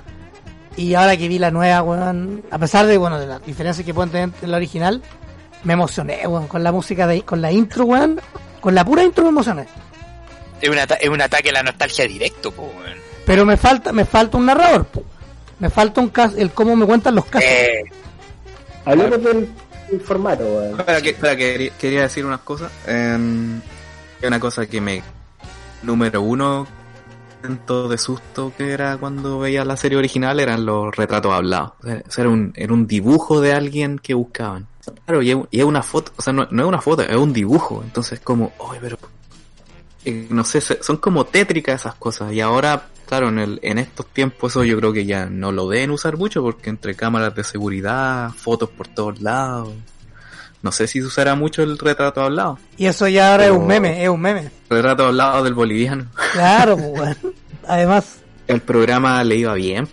Y ahora que vi la nueva, weón, a pesar de, bueno, de las diferencias que pueden tener en la original, me emocioné, weón, con la música de, con la intro, weón, con la pura intro me emocioné. Es un, ata- es un ataque a la nostalgia directo, po, weón. Pero me falta, me falta un narrador, po. me falta un caso, el cómo me cuentan los casos. Eh, Hablemos del, del formato, weón. Espera, que, espera, que quería, decir unas cosas. Eh, una cosa que me. Número uno, tanto de susto que era cuando veía la serie original eran los retratos hablados. O sea, era un, era un dibujo de alguien que buscaban. Claro, y es, una foto, o sea, no, no es una foto, es un dibujo. Entonces, como, ay, pero. eh, no sé, son como tétricas esas cosas. Y ahora, claro, en, el, en estos tiempos, eso yo creo que ya no lo deben usar mucho porque entre cámaras de seguridad, fotos por todos lados. No sé si se usará mucho el retrato hablado. Y eso ya ahora es un meme, es un meme. Retrato hablado del boliviano. Claro, pues, weón. Además, El programa le iba bien.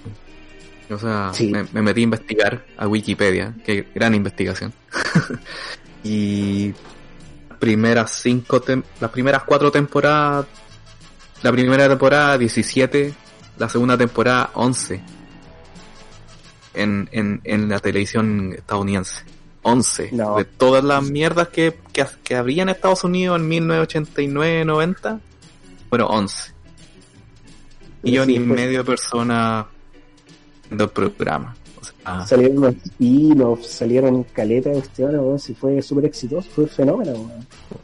O sea, Sí. me, me metí a investigar a Wikipedia. Qué gran investigación. (laughs) y primeras cinco tem- las primeras cuatro temporadas la primera temporada 17 la segunda temporada 11 en, en, en la televisión estadounidense 11 No. de todas las mierdas que, que, que habría en Estados Unidos en 1989-90 fueron 11 millón Sí, y pues. medio de personas viendo el programa o sea, Salieron unos spin-offs, salieron caleta de cuestiones. Si fue súper exitoso, fue un fenómeno.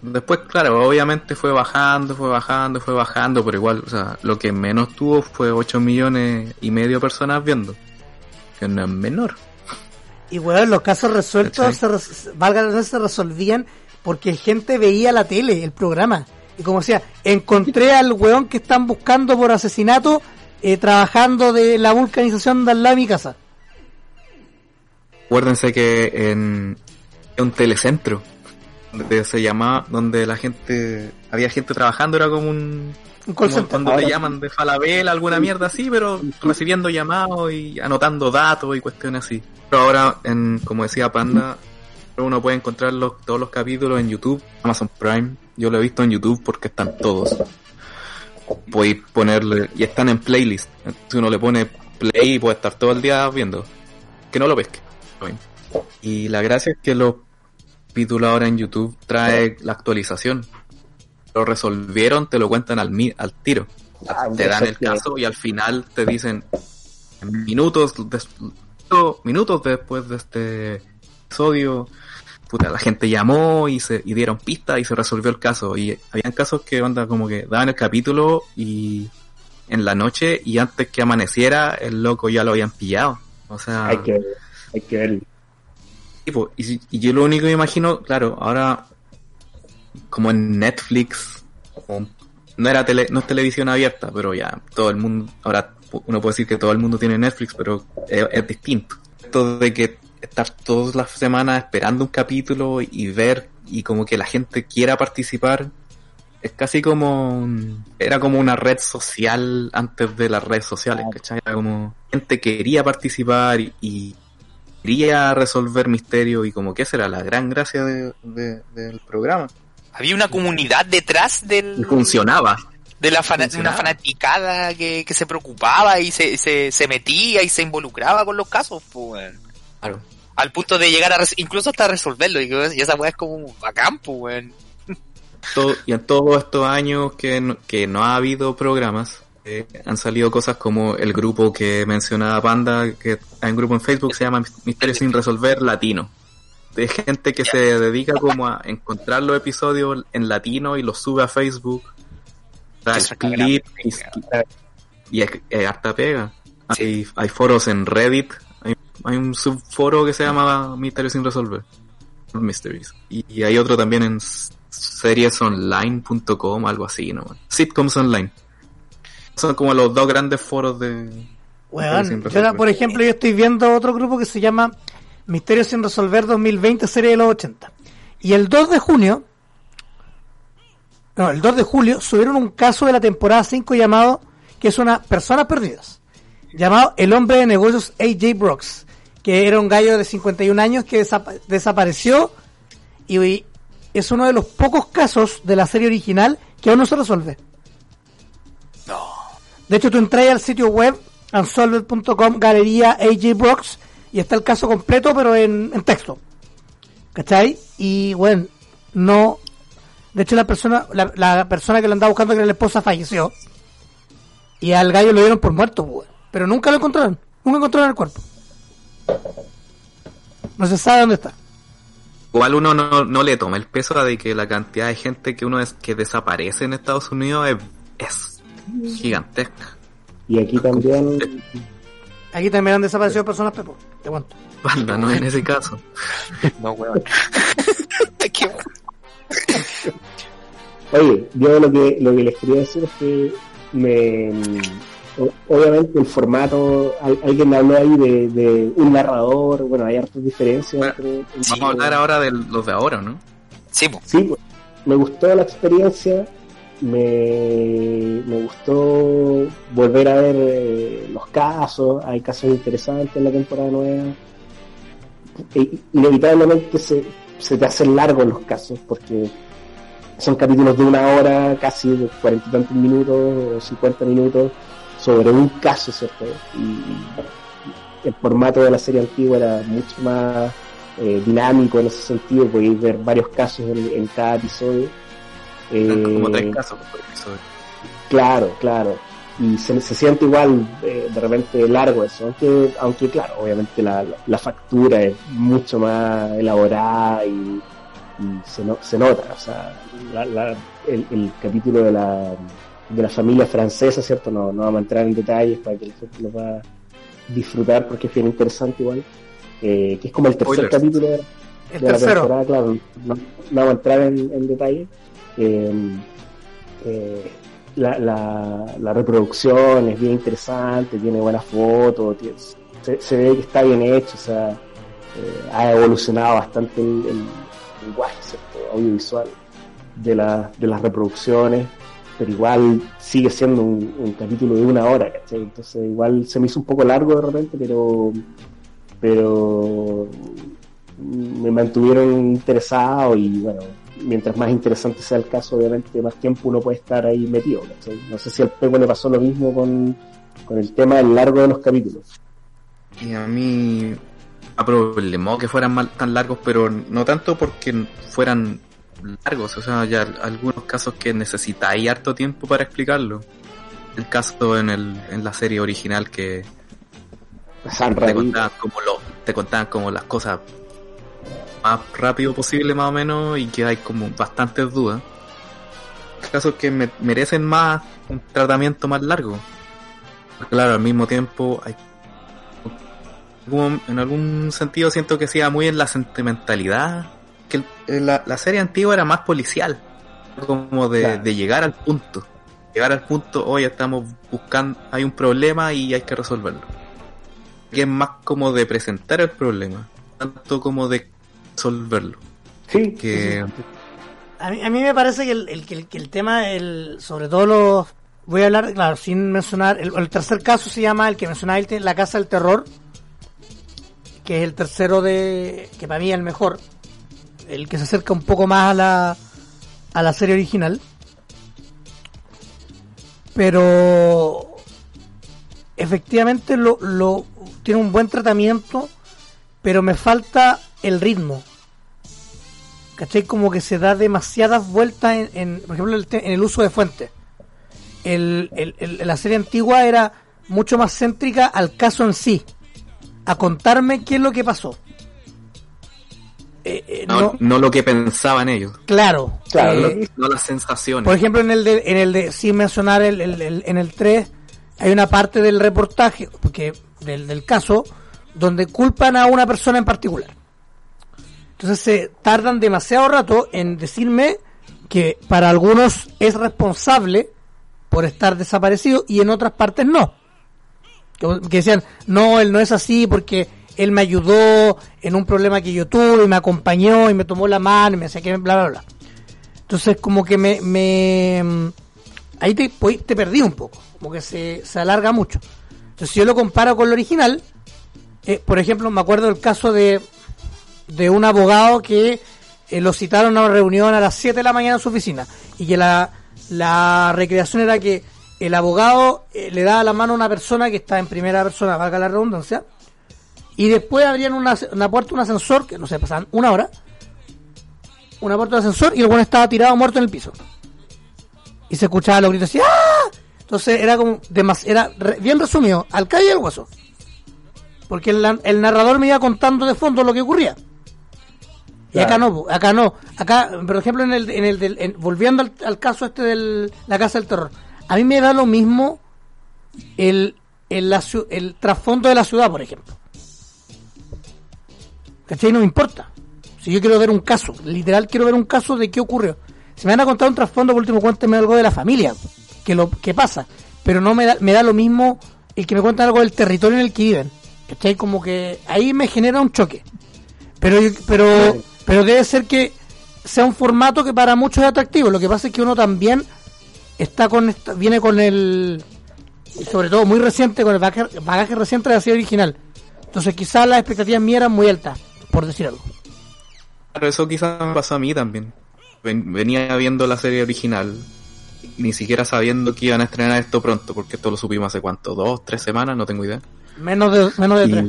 Después, claro, obviamente fue bajando, fue bajando, fue bajando, pero igual, o sea, lo que menos tuvo fue 8 millones y medio de personas viendo. Que no es menor. y weón, los casos resueltos, ¿Cachai? se, res- valga se resolvían porque gente veía la tele, el programa. Y como decía, encontré al weón que están buscando por asesinato eh, trabajando de la vulcanización de al lado de mi casa. Acuérdense que en, un telecentro, donde se llamaba, donde la gente, había gente trabajando, era como un, Un call como center. cuando Ahora sí. llaman de Falabella, alguna mierda así, pero recibiendo llamados y anotando datos y cuestiones así. Pero ahora, en, como decía Panda, uno puede encontrar los- todos los capítulos en YouTube, Amazon Prime. Yo lo he visto en YouTube porque están todos. Podéis ponerle, y están en playlist. Si uno le pone play y puede estar todo el día viendo. Que no lo pesque. Y la gracia es que los capítulos ahora en YouTube trae la actualización. Lo resolvieron, te lo cuentan al, tiro. Ah, te dan el caso y al final te dicen minutos minutos después de este episodio puta, la gente llamó y se y dieron pistas y se resolvió el caso y habían casos que anda como que daban el capítulo y en la noche y antes que amaneciera el loco ya lo habían pillado o sea Hay que, hay que verlo. y, po, y y yo lo único que imagino, claro, ahora como en Netflix, o- no era tele, no es televisión abierta, pero ya todo el mundo, ahora uno puede decir que todo el mundo tiene Netflix, pero es, es distinto. esto de que estar todas las semanas esperando un capítulo y ver y como que la gente quiera participar es casi como un- era como una red social antes de las redes sociales, ¿cachai? Era como gente quería participar y, y quería resolver misterios y como que esa era la gran gracia de- de- del programa. Había una comunidad detrás Y del, funcionaba. de la funcionaba. una fanaticada que, que se preocupaba y se, se, se metía y se involucraba con los casos, pues. Claro. Al punto de llegar a incluso hasta resolverlo. Y, y esa weá es como bacán, pues, weón. todo- y en todos estos años que no, que no ha habido programas, eh, han salido cosas como el grupo que mencionaba Panda, que hay un grupo en Facebook que se llama Misterios sin resolver latino. De gente que se dedica como a encontrar los episodios en latino y los sube a Facebook. Clip y, y es, es harta pega. Hay, hay foros en Reddit, hay, un subforo que se llama Misterios sin resolver. Mysteries. Y, y hay otro también en seriesonline.com, algo así, ¿no? Sitcoms Online. Son como los dos grandes foros de... Sin yo por ejemplo, yo estoy viendo otro grupo que se llama Misterios sin resolver 2020, serie de los 80. Y el 2 de junio, no, el 2 de julio, subieron un caso de la temporada 5 llamado, que es una Personas Perdidas, llamado El Hombre de Negocios AJ Brooks, que era un gallo de 51 años que desapa- desapareció y es uno de los pocos casos de la serie original que aún no se resuelve. De hecho, tú entras al sitio web unsolved.com, galería AJ Brooks, y está el caso completo, pero en, en texto. ¿Cachai? Y bueno, no. De hecho, la persona, la, la persona que lo andaba buscando, que era la esposa, falleció. Y al gallo lo dieron por muerto. Pero nunca lo encontraron. Nunca encontraron el cuerpo. No se sabe dónde está. Igual uno no, no le toma el peso de que la cantidad de gente que uno es que desaparece en Estados Unidos es, es gigantesca. Y aquí también, Aquí también han desaparecido personas, Pepo. Te cuento. Panda, no en ese caso. No, weón. (laughs) Oye, yo lo que, lo que les quería decir es que me, obviamente el formato, al- alguien habló ahí de, de un narrador, bueno, hay hartas diferencias Bueno, entre, entre- Vamos a hablar ahora de los de ahora, ¿no? Sí, pues. Sí, pues, me gustó la experiencia, me, me gustó volver a ver eh, los casos, hay casos interesantes en la temporada nueva. E- inevitablemente se, se te hacen largos los casos porque son capítulos de una hora, casi de cuarenta y tantos minutos o cincuenta minutos sobre un caso, ¿cierto? Y, el formato de la serie antigua era mucho más eh, dinámico en ese sentido, podéis ver varios casos en, en cada episodio. Como Eh, tres casos por episodio. Claro, claro. Y se, se siente igual eh, de repente largo eso, aunque, aunque claro, obviamente la, la- la factura es mucho más elaborada y, y se, no- se nota, o sea, la- la- el, el capítulo de la, de la familia francesa, ¿cierto? No, no vamos a entrar en detalles para que la gente lo pueda disfrutar porque es bien interesante igual, eh, que es como el tercer capítulo de, El de la temporada, claro, no, no vamos a entrar en, en detalle. Eh, eh, la, la, la reproducción es bien interesante, tiene buenas fotos, tiene- se, se ve que está bien hecho, o sea, eh, ha evolucionado bastante el, el lenguaje ¿cierto? audiovisual de, la, de las reproducciones, pero igual sigue siendo un, capítulo de una hora, ¿cachai? Entonces igual se me hizo un poco largo de repente, pero pero me mantuvieron interesado y bueno, mientras más interesante sea el caso, obviamente más tiempo uno puede estar ahí metido. ¿cachai? No sé si al Pepo le pasó lo mismo con, con el tema del largo de los capítulos. Y a mí a problemó que fueran mal- tan largos, pero no tanto porque fueran largos, o sea, ya algunos casos que necesitáis harto tiempo para explicarlo. El caso en, el, en la serie original que te contaban como lo, te contaban como las cosas más rápido posible más o menos y que hay como bastantes dudas. Casos que me- merecen más un tratamiento más largo. Claro, al mismo tiempo hay en algún sentido siento que sea muy en la sentimentalidad que el- la, la serie antigua era más policial como de, Claro. de llegar al punto llegar al punto hoy estamos buscando hay un problema y hay que resolverlo que es más como de presentar el problema, tanto como de resolverlo. Sí, Que A mí, a mí me parece que el, el, que el, que el tema, el, sobre todo los... Voy a hablar, claro, sin mencionar... El, el tercer caso se llama, el que mencionaba, La Casa del Terror, que es el tercero de... que para mí es el mejor. El que se acerca un poco más a la, a la serie original. Pero... Efectivamente lo, lo tiene un buen tratamiento, pero me falta el ritmo. ¿cachai? Como que se da demasiadas vueltas en, en, por ejemplo, el en el uso de fuentes. El, el- el- la serie antigua era mucho más céntrica al caso en sí, a contarme qué es lo que pasó. Eh, eh, no, no- no lo que pensaban ellos, claro, Claro, eh, no las sensaciones. por ejemplo, en el de, en el de sin mencionar el, el- el- en el 3, hay una parte del reportaje, porque del, del caso, donde culpan a una persona en particular. Entonces se tardan demasiado rato en decirme que para algunos es responsable por estar desaparecido y en otras partes no. Que, que decían, no, él no es así porque él me ayudó en un problema que yo tuve y me acompañó y me tomó la mano y me que bla, bla, bla. Entonces como que me... me mm, ahí te, pues, te perdí un poco, como que se, se alarga mucho. Entonces si yo lo comparo con lo original, eh, por ejemplo, me acuerdo del caso de, de un abogado que eh, lo citaron a una reunión a las 7 de la mañana en su oficina y que la, la recreación era que el abogado eh, le daba la mano a una persona que está en primera persona, valga la redundancia, y después abrían una, una puerta, un ascensor, que no sé, pasaban una hora, una puerta de ascensor y el bueno estaba tirado muerto en el piso. Y se escuchaba los gritos así, ¡ah! Entonces era como, demas- era re- bien resumido, al calle y al hueso. Porque el, el narrador me iba contando de fondo lo que ocurría. Y acá no, acá no. Acá, por ejemplo, en el, en el del, en- volviendo al, al caso este de la Casa del Terror, a mí me da lo mismo el, el, la el trasfondo de la ciudad, por ejemplo. ¿Cachai? No me importa. Si yo quiero ver un caso, literal quiero ver un caso de qué ocurrió. Si me van a contar un trasfondo, por último, cuénteme algo de la familia, que lo que pasa. Pero no me da, me da lo mismo el que me cuentan algo del territorio en el que viven. ¿Cachai? Como que ahí me genera un choque. Pero, pero, pero debe ser que sea un formato que para muchos es atractivo. Lo que pasa es que uno también está con esta- viene con el, y sobre todo muy reciente, con el bagaje, bagaje reciente de la serie original. Entonces quizás las expectativas mías eran muy altas, por decir algo. Claro, eso quizás me pasó a mí también. Ven- venía viendo la serie original, ni siquiera sabiendo que iban a estrenar esto pronto, porque esto lo supimos hace cuánto, dos, tres semanas, no tengo idea. Menos de, menos de Y tres.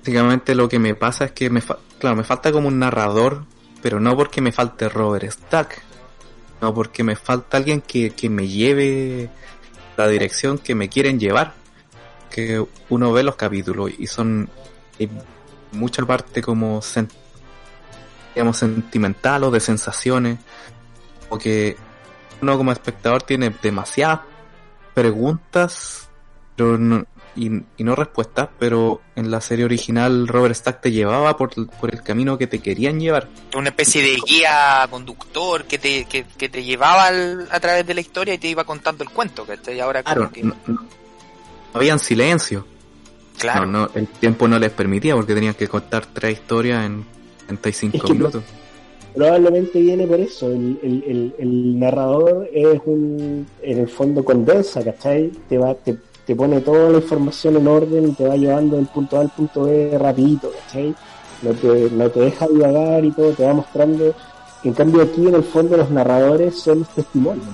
básicamente lo que me pasa es que me fa- claro, me falta como un narrador, pero no porque me falte Robert Stack, no porque me falta alguien que, que me lleve la dirección que me quieren llevar. Que uno ve los capítulos y son hay mucha parte como sen- digamos sentimental o de sensaciones, o que uno como espectador tiene demasiadas preguntas pero no, y, y no respuestas, pero en la serie original Robert Stack te llevaba por, por el camino que te querían llevar. Una especie de guía conductor que te, que, que te llevaba al- a través de la historia y te iba contando el cuento. Ahora como que, no, no- no habían silencio. Claro. No, no, el tiempo no les permitía porque tenían que contar tres historias en 35 Es que- minutos. Probablemente viene por eso. El, el, el, el narrador es un, en el fondo condensa, ¿cachai? Te va, te, te pone toda la información en orden y te va llevando del punto A al punto B rapidito, ¿cachai? No te, no te deja divagar y todo, te va mostrando. En cambio aquí en el fondo los narradores son los testimonios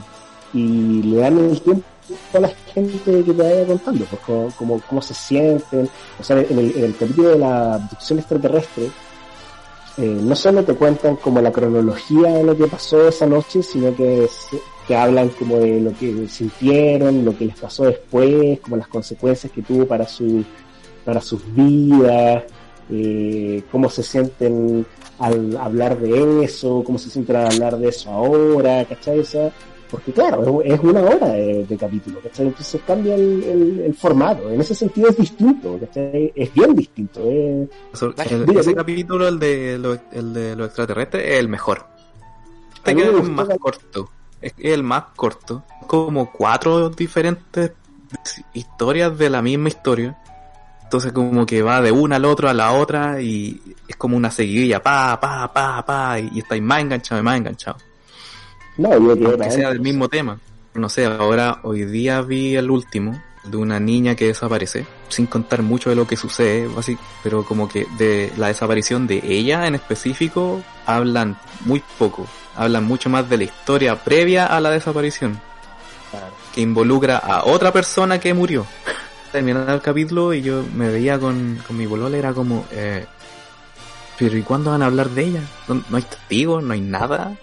y le dan el tiempo a la gente que te vaya contando, pues como cómo se sienten. O sea, en el, en capítulo de la abducción extraterrestre, eh, no solo te cuentan como la cronología de lo que pasó esa noche, sino que te hablan como de lo que sintieron, lo que les pasó después, como las consecuencias que tuvo para su para sus vidas, eh, cómo se sienten al hablar de eso, cómo se sienten al hablar de eso ahora, ¿cachai? O sea, porque claro, es, una hora de, de capítulo, ¿cachai? Entonces cambia el, el- el formato, en ese sentido es distinto, ¿cachai? Es bien distinto, es, el- ese capítulo, el de lo, el de lo extraterrestre, es el mejor. Este que es el más la- corto. Es el más corto. Como cuatro diferentes historias de la misma historia. Entonces como que va de una al otro a la otra y es como una seguidilla, pa, pa, pa, pa, y, y estáis más enganchado y más enganchado. No, yo para sea del mismo tema. No sé, ahora hoy día vi el último de una niña que desaparece, sin contar mucho de lo que sucede, así, pero como que de la desaparición de ella en específico hablan muy poco, hablan mucho más de la historia previa a la desaparición, Claro. que involucra a otra persona que murió. Terminaba el capítulo y yo me veía con, con mi bolola, era como, eh, pero ¿y cuándo van a hablar de ella? ¿No, no hay testigos? ¿No hay nada?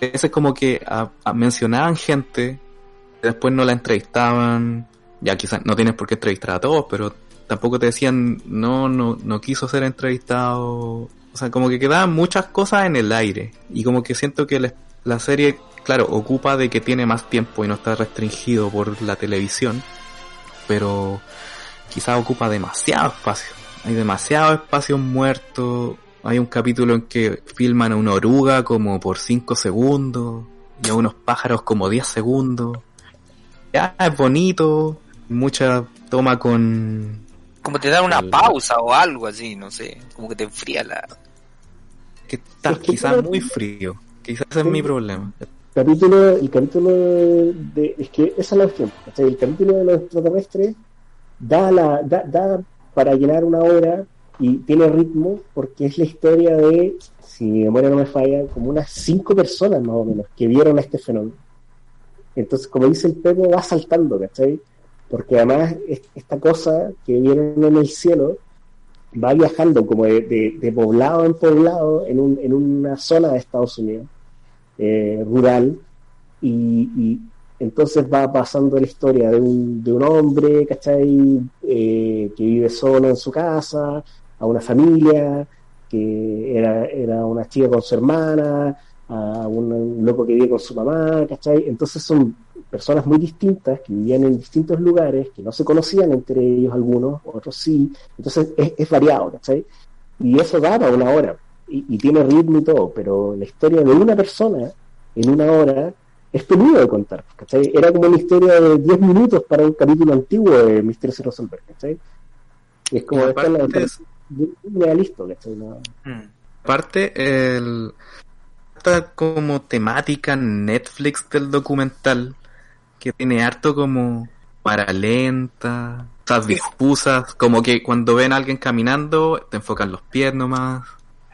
Ese es como que a- a- mencionaban gente, después no la entrevistaban, ya quizás no tienes por qué entrevistar a todos, pero tampoco te decían, no, no, no quiso ser entrevistado. O sea, como que quedaban muchas cosas en el aire. Y como que siento que la, la serie, claro, ocupa de que tiene más tiempo y no está restringido por la televisión, pero quizás ocupa demasiado espacio. Hay demasiado espacio muerto. Hay un capítulo en que filman a una oruga como por 5 segundos y a unos pájaros como 10 segundos. Ya es bonito, mucha toma con Como te dan una El- pausa o algo así, no sé. Como que te enfría la. que está quizás muy frío. Quizás ese es mi problema. capítulo, el capítulo de, es que esa es la cuestión, ¿cachai? El capítulo de los extraterrestres da la, da, da para llenar una hora y tiene ritmo porque es la historia de, si mi memoria no me falla, como unas cinco personas más o menos que vieron este fenómeno. Entonces, como dice el Pepe, va saltando, ¿cachai? Porque además es- esta cosa que vieron en el cielo va viajando como de, de- poblado en poblado en, un, en una zona de Estados Unidos eh, rural y, y entonces va pasando la historia de un, de un hombre, ¿cachai? Eh, que vive solo en su casa, a una familia, que era, era una chica con su hermana, a un, loco que vive con su mamá, ¿cachai? Entonces son personas muy distintas que vivían en distintos lugares, que no se conocían entre ellos algunos, otros sí, entonces es, es variado, ¿cachai? Y eso da para una hora y, y tiene ritmo y todo, pero la historia de una persona en una hora es peludo de contar, ¿cachai? Era como una historia de 10 minutos para un capítulo antiguo de Misterios sin resolver, ¿cachai? Y es como Y aparte es- ya listo, ¿cachai? No- Mm. Aparte, el, esta como temática Netflix del documental, que tiene harto como para lenta, esas difusas, como que cuando ven a alguien caminando, te enfocan los pies nomás.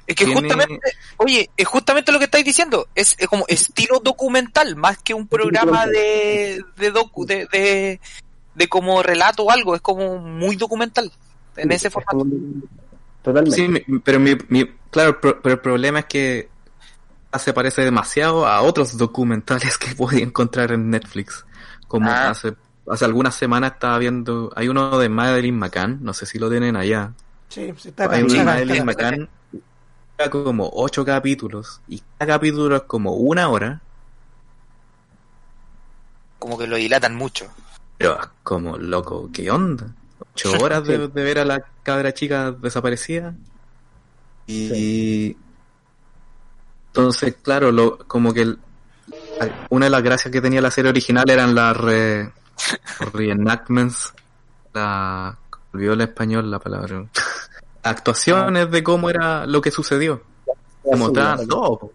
Es que Tiene- justamente, oye, es justamente lo que estáis diciendo. Es, es como estilo documental, más que un programa de, de docu, de, de, de como relato o algo. Es como muy documental en ese es formato. Totalmente. Sí, mi- pero mi, mi- claro, pro- pero el problema es que se parece demasiado a otros documentales que (laughs) podía encontrar en Netflix. Como Ah. hace, hace algunas semanas estaba viendo, hay uno de Madeline McCann, no sé si lo tienen allá. Sí, sí, está Hay está acá, Madeline. McCann, como ocho capítulos, y cada capítulo es como una hora, Como que lo dilatan mucho. pero es como loco, ¿qué onda? Ocho (laughs) horas de, de ver a la cabra chica desaparecida. Y entonces, claro, lo, como que el- una de las gracias que tenía la serie original eran las re, reenactments, la olvidó el español la palabra. (laughs) Actuaciones de cómo era lo que sucedió. Mostraban ¿no? todo.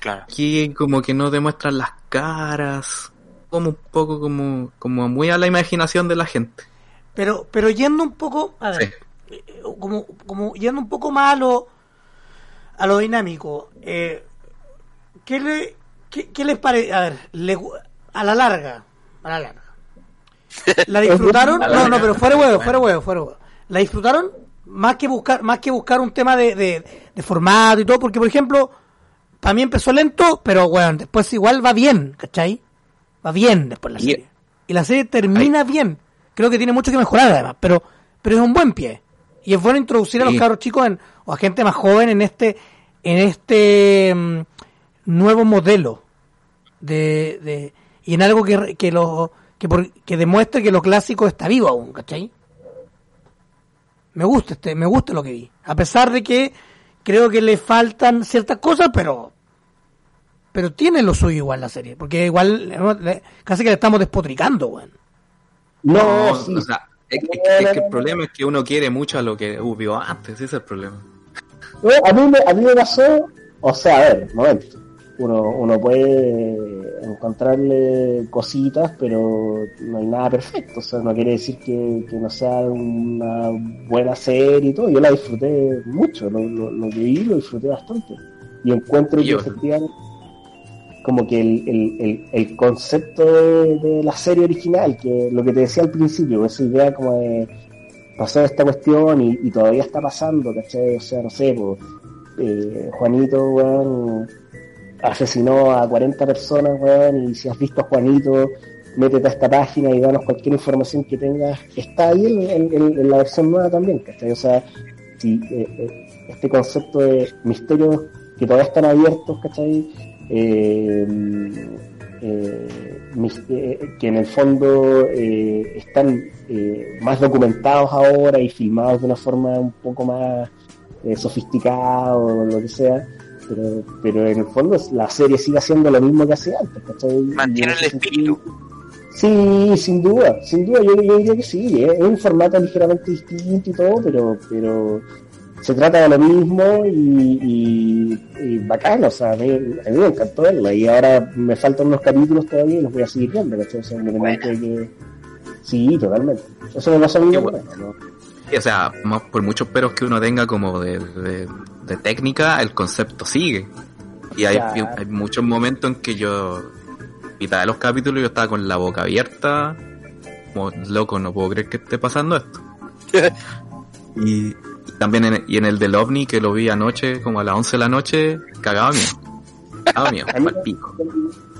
Claro. Aquí como que no demuestran las caras, como un poco como, como muy a la imaginación de la gente. Pero, pero yendo un poco, a ver, Sí. eh, como, como yendo un poco más a lo, a lo dinámico, eh, ¿qué, le, qué, qué les parece? A ver, le a la larga, a la larga. ¿La (laughs) disfrutaron? La No, no, pero fuera huevo, fuera huevo, fuera huevo. ¿La disfrutaron? Más que buscar, más que buscar un tema de, de, de formato y todo, porque por ejemplo, para mí empezó lento, pero bueno, después igual va bien, ¿cachai? Va bien después la serie. Y la serie termina bien. Creo que tiene mucho que mejorar además, pero, pero es un buen pie. Y es bueno introducir a los Sí. cabros chicos en, o a gente más joven en este, en este mm, nuevo modelo de, de, y en algo que, que lo, que, por- que demuestre que lo clásico está vivo aún, ¿cachai? Me gusta este, me gusta lo que vi. A pesar de que creo que le faltan ciertas cosas, pero pero tiene lo suyo igual la serie, porque igual casi que le estamos despotricando, weón. No, No, sí. o sea, Es, que- es que el problema es que uno quiere mucho a lo que vio antes, ese es el problema. A, mí me, a mí me pasó, o sea, a ver, momento. Uno, uno puede encontrarle cositas, pero no hay nada perfecto. O sea, no quiere decir que, que no sea una buena serie y todo. Yo la disfruté mucho, lo, lo, lo que vi lo disfruté bastante. Y encuentro que Yo- efectivamente como que el, el, el, concepto de, la serie original, que lo que te decía al principio, esa idea como de pasó esta cuestión y, y todavía está pasando, ¿cachai? O sea, no sé, eh, Juanito, weón, asesinó a 40 personas, weón, y si has visto a Juanito, métete a esta página y danos cualquier información que tengas. Está ahí en- en la versión nueva también, ¿cachai? O sea, si, eh, eh, este concepto de misterios que todavía están abiertos, ¿cachai? Eh, eh, mis- eh, que en el fondo eh, están eh, más documentados ahora y filmados de una forma un poco más eh, sofisticada o lo que sea, pero, pero en el fondo la serie sigue haciendo lo mismo que hacía antes, ¿cachai? Mantiene en el espíritu. Sí, sin duda, sin duda, yo, yo diría que sí, ¿eh? es un formato ligeramente distinto y todo, pero, pero se trata de lo mismo y, y, y bacán, o sea, a mí, a mí me encantó verla y ahora me faltan unos capítulos todavía y los voy a seguir viendo, ¿cachai? O sea, independiente de que... Sí, totalmente. Eso me pasó a mí bueno. ¿no? O sea, más por muchos peros que uno tenga como de, de, de técnica, el concepto sigue. Y hay, hay muchos momentos en que yo, mitad de los capítulos, yo estaba con la boca abierta, como loco, no puedo creer que esté pasando esto. (laughs) y también en, y en el del OVNI, que lo vi anoche, como a las 11 de la noche, cagaba miedo. Cagaba miedo, (laughs) A mí- pa'l pico.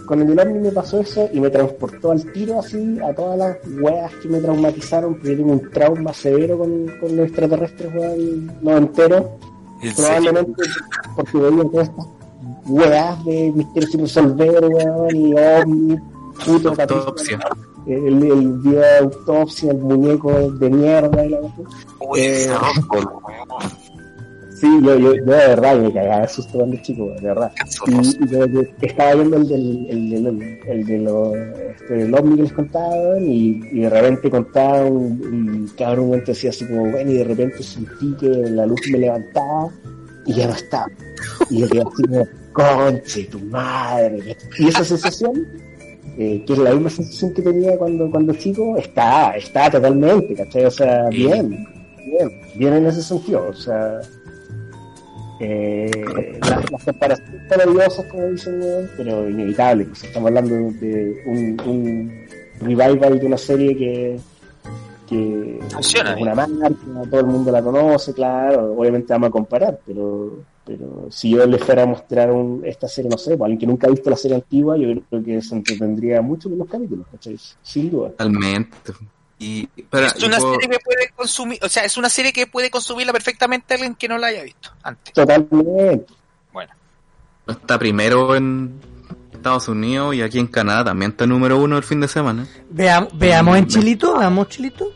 Con el Delorme me pasó eso y me transportó al tiro así a todas las weas que me traumatizaron, porque yo tengo un trauma severo con, con los extraterrestres, weón, no entero. ¿En serio? Probablemente porque veía todas estas weas de misterios sin resolver, weón, y ovni, puto Autopsia. El, el video de autopsia, el muñeco de mierda y la. Uy, Eh. (laughs) Sí, yo, yo, yo de verdad me cagaba de susto cuando chico, de verdad. Y, y yo, yo estaba viendo el del, el, del- el de los, este, ovni que les contaban y, y de repente contaba un, un cabrón decía así como, bueno, y de repente sentí que la luz me levantaba y ya no estaba. Y yo quedé así como, conche, tu madre. Y esa sensación, eh, que es la misma sensación que tenía cuando, cuando chico, está, está totalmente, ¿cachai? O sea, bien, bien, bien en ese sentido, o sea... Eh, las, las comparaciones odiosas, como dicen, pero inevitable. Pues estamos hablando de un, un revival de una serie que, que Funciona, es una marca, todo el mundo la conoce, claro. Obviamente vamos a comparar, pero pero si yo le fuera a mostrar un, esta serie, no sé, pues, alguien que nunca ha visto la serie antigua, yo creo que se entretendría mucho con los capítulos, ¿cachai? Sin duda. Totalmente. Y, Es una puedo- serie que puede consumir, o sea, es una serie que puede consumirla perfectamente alguien que no la haya visto antes. Totalmente. Bueno, está primero en Estados Unidos y aquí en Canadá también está número uno el fin de semana. Veam- veamos en Chilito, veamos Chilito.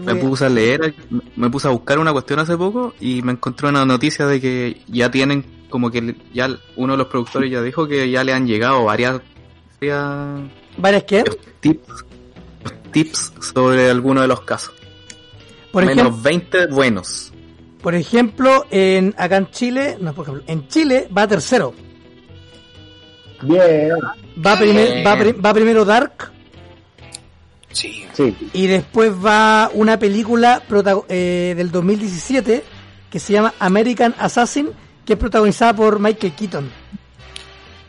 Me puse a leer, me puse a buscar una cuestión hace poco y me encontré una noticia de que ya tienen como que ya uno de los productores ya dijo que ya le han llegado varias, varias ¿Varias qué? tips, tips sobre alguno de los casos. Por Menos ejemplo, 20 buenos. por ejemplo, en, acá en Chile, no, por ejemplo, en Chile va tercero. Bien, Va, primer- va, va primero Dark sí. sí. y después va una película protago- eh, del 2017 que se llama American Assassin, que es protagonizada por Michael Keaton. (laughs)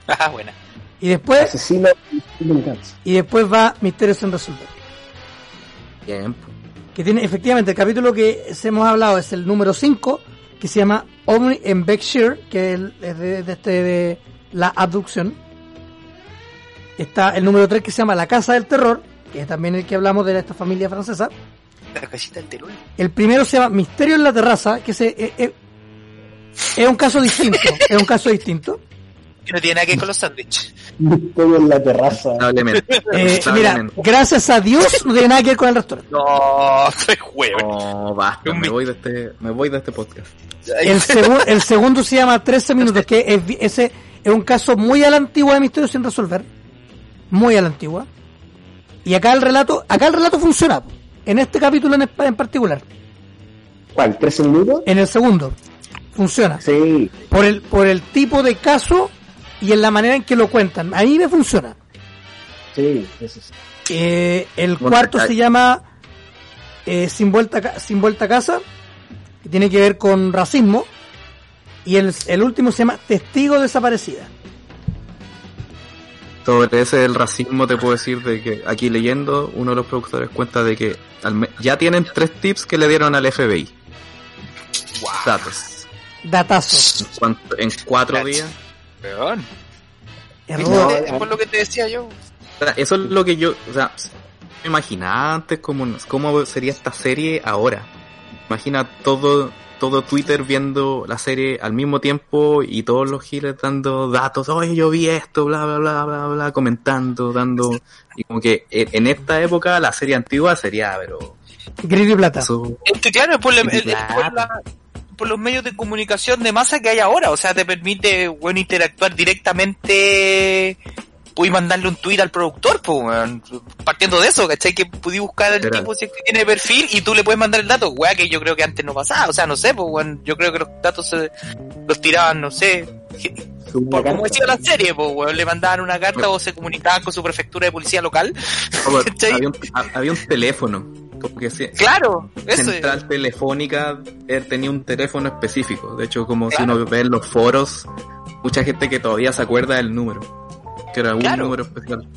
Ah, buena. Y después, Asesino y después va Misterios sin resolver. Bien. Que tiene efectivamente el capítulo que se hemos hablado es el número 5, que se llama Omni en Berkshire, que es el- es de, de este de la abducción. Está el número 3 que se llama La Casa del Terror, que es también el que hablamos de esta familia francesa. La casita del terror. El primero se llama Misterio en la Terraza, que se, eh, eh, es un caso distinto. (laughs) es un caso distinto. Que no tiene nada que ver con los sándwiches. Misterio en la terraza. Lamentablemente. Eh, mira, gracias a Dios no tiene nada que ver con el restaurante. No, (laughs) soy huevo. No, basta, me voy de este, me voy de este podcast. El, segu- el segundo se llama 13 minutos, que es, ese es un caso muy a la antigua de Misterio sin resolver. Muy a la antigua. Y acá el relato, acá el relato funciona. en este capítulo en, en particular. ¿Cuál? ¿13 minutos? En el segundo. Funciona. Sí. Por el, por el tipo de caso y en la manera en que lo cuentan. A mí me funciona. Sí, eso sí. Eh, el Bueno, cuarto hay- se llama eh, Sin vuelta Sin vuelta a casa, que tiene que ver con racismo. Y el, el último se llama Testigo desaparecida. Sobre ese del racismo te puedo decir de que aquí leyendo uno de los productores cuenta de que ya tienen tres tips que le dieron al FBI. Datos. Datazo. ¿Cuánto- En cuatro Datos. días. A- Por lo que te decía yo. O sea, Eso es lo que yo, o sea, me imaginaba antes cómo, cómo sería esta serie ahora. Imagina todo, todo Twitter viendo la serie al mismo tiempo y todos los giles dando datos, oye yo vi esto, bla bla bla bla bla, comentando, dando, y como que en esta época la serie antigua sería, pero Gris y plata. eso, Es que claro, es por, la- por la- por los medios de comunicación de masa que hay ahora. O sea, te permite, bueno, interactuar directamente. Puedes mandarle un tweet al productor, pues, weón. partiendo de eso, ¿cachai? Que pudí buscar al Era- tipo si es que tiene perfil y tú le puedes mandar el dato, weá, que yo creo que antes no pasaba. O sea, no sé, pues, weón. Yo creo que los datos se, los tiraban, no sé, por como decía la serie, pues, weón. Le mandaban una carta o se comunicaban con su prefectura de policía local. (laughs) ¿Cachai? había, un, ha- había un teléfono, como que se- Claro, eso es. central telefónica él tenía un teléfono específico. De hecho, como si uno ve en los foros, mucha gente que todavía se acuerda del número. Que era un Claro. número especial.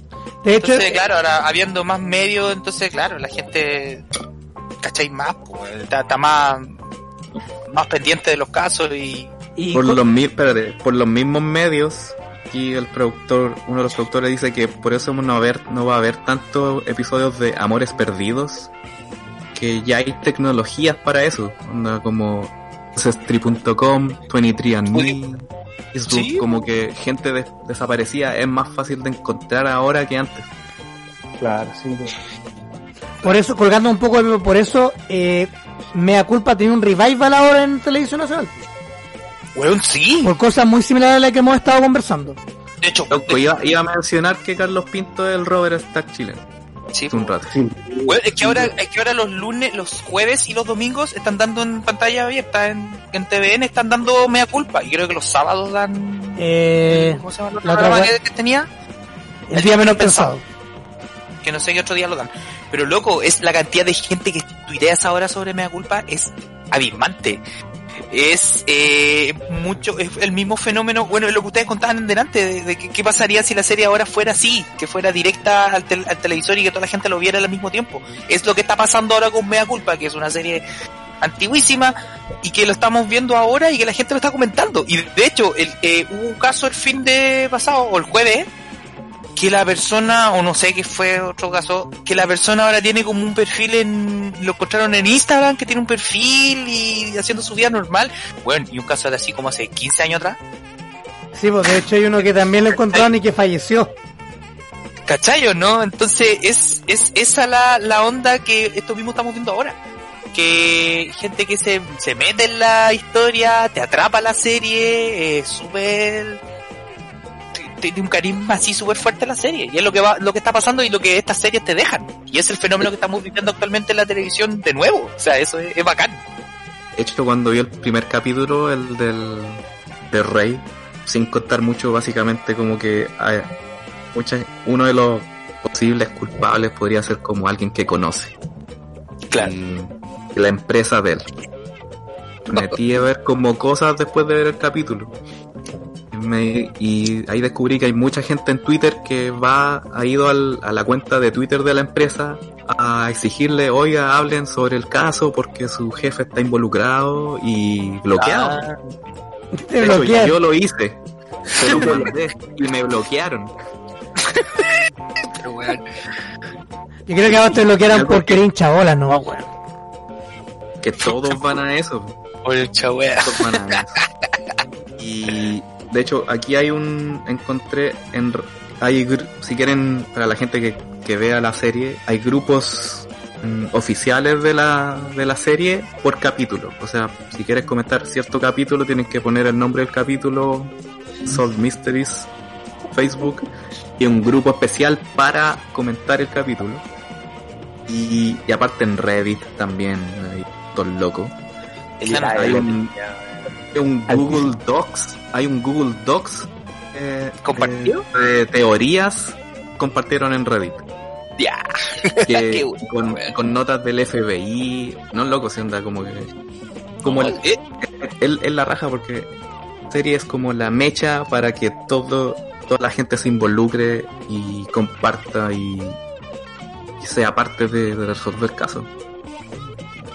De hecho, Entonces, claro, ahora habiendo más medios, entonces, claro, la gente, ¿cachai? Más, pues, está, está más, más pendiente de los casos y... y Por los, mi- espérate, por los mismos medios, aquí el productor, uno de los productores dice que por eso no va a haber, no va a haber tantos episodios de Amores Perdidos, que ya hay tecnologías para eso, onda como Ancestry.com, 23andMe, Facebook, Sí. como que gente des- desaparecida es más fácil de encontrar ahora que antes. Claro, sí. por eso, colgando un poco, de- por eso, eh, Mea Culpa tiene un revival ahora en Televisión Nacional. Weón, sí. Por cosas muy similares a las que hemos estado conversando. De hecho, Loco, iba, iba a mencionar que Carlos Pinto es el Robert Stack chileno. Sí, un rato. Sí. Weón, es que ahora, es que ahora los lunes, los jueves y los domingos están dando en pantalla abierta en, en TVN, están dando mea culpa. Y creo que los sábados dan. Eh, ¿Cómo se llama el otro la otra que, que tenía? el día menos pensado. Que no sé qué otro día lo dan. Pero loco, es la cantidad de gente que tuitea esa hora sobre mea culpa es abismante. Es eh, mucho, es el mismo fenómeno, bueno, lo que ustedes contaban delante, de, de qué pasaría si la serie ahora fuera así, que fuera directa al, tel- al televisor y que toda la gente lo viera al mismo tiempo. Es lo que está pasando ahora con Mea Culpa, que es una serie antiguísima y que lo estamos viendo ahora y que la gente lo está comentando. Y de hecho, el, eh, hubo un caso el fin de pasado, o el jueves, que la persona, o no sé qué fue otro caso, que la persona ahora tiene como un perfil en, lo encontraron en Instagram, que tiene un perfil y haciendo su vida normal. Bueno, y un caso de así como hace 15 años atrás. Sí, pues de hecho hay uno que también lo encontraron y que falleció. ¿Cachayo, no? Entonces es, es esa la, la onda que esto mismo estamos viendo ahora. Que gente que se, se mete en la historia, te atrapa la serie, es súper... Tiene un carisma así súper fuerte la serie. Y es lo que va, lo que está pasando y lo que estas series te dejan. Y es el fenómeno que estamos viviendo actualmente en la televisión de nuevo. O sea, eso es, es bacán. De hecho, cuando vi el primer capítulo, el del, del Rey, sin contar mucho, básicamente como que eh, mucha- uno de los posibles culpables podría ser como alguien que conoce. Y la empresa de él. Me metí a ver como cosas después de ver el capítulo. Y, me- y ahí descubrí que hay mucha gente en Twitter que va, ha ido al- a la cuenta de Twitter de la empresa a exigirle, oiga, hablen sobre el caso porque su jefe está involucrado y bloqueado. Ah, De hecho, yo lo hice, pero mandé y me bloquearon. pero weón. Yo creo que ahora te bloquearon porque que- eres hinchabola, no, weón. Que todos van a eso. Oye, chao, weón. Todos van a eso. (laughs) Y de hecho, aquí hay un. Encontré en. Hay, gr- si quieren, para la gente que, que vea la serie, hay grupos mm, oficiales de la, de la serie por capítulo. O sea, si quieres comentar cierto capítulo, tienes que poner el nombre del capítulo, Solve Mysteries, Facebook, y un grupo especial para comentar el capítulo. Y, y aparte en Reddit también, hay todo loco. No Hay un, hay un Google Docs, hay un Google Docs eh, ¿Compartido? de, de teorías compartieron en Reddit. Ya. (laughs) Qué con, notas del FBI, no loco, se anda como que como el, eh, él es la raja porque serie es como la mecha para que todo toda la gente se involucre y comparta y, y sea parte de, de resolver casos.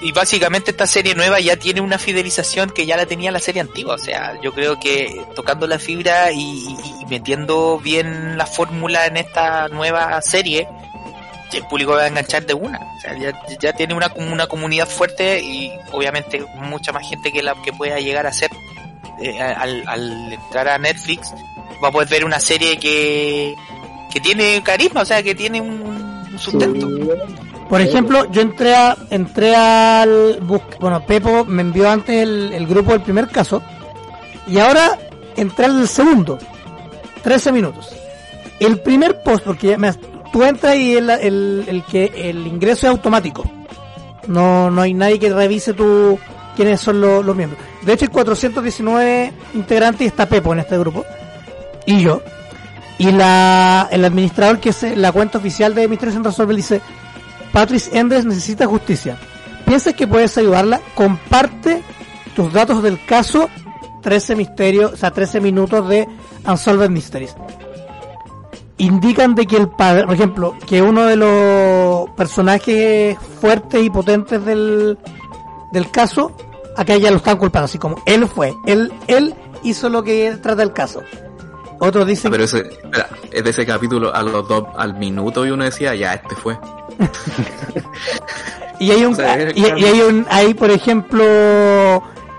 Y básicamente esta serie nueva ya tiene una fidelización que ya la tenía la serie antigua. O sea, yo creo que tocando la fibra y, metiendo bien la fórmula en esta nueva serie, el público va a enganchar de una. O sea, ya, ya tiene una, una comunidad fuerte y obviamente mucha más gente que la que pueda llegar a ser eh, al, al entrar a Netflix va a poder ver una serie que, que tiene carisma, o sea, que tiene un sustento. Por ejemplo, yo entré a, entré al bus, bueno, Pepo me envió antes el, el grupo del primer caso y ahora entré al segundo, 13 minutos. El primer post, porque me- tú entras y el, el, el que el ingreso es automático. No, no hay nadie que revise tu quiénes son los, los miembros. De hecho hay 419 integrantes y está Pepo en este grupo. Y yo. Y la, el administrador que es la cuenta oficial de Misterios en Resolver dice Patrice Endres necesita justicia. ¿Piensas que puedes ayudarla? Comparte tus datos del caso 13 misterios, o sea, 13 minutos de Unsolved Mysteries. Indican de que el padre, por ejemplo, que uno de los personajes fuertes y potentes del, del caso, acá ya lo están culpando, así como él fue, él, él hizo lo que trata el caso. Otros Ah, dicen pero ese, espera, es de ese capítulo a los dos al minuto y uno decía, ya, este fue. Y hay un, O sea, es y, y hay un, hay por ejemplo,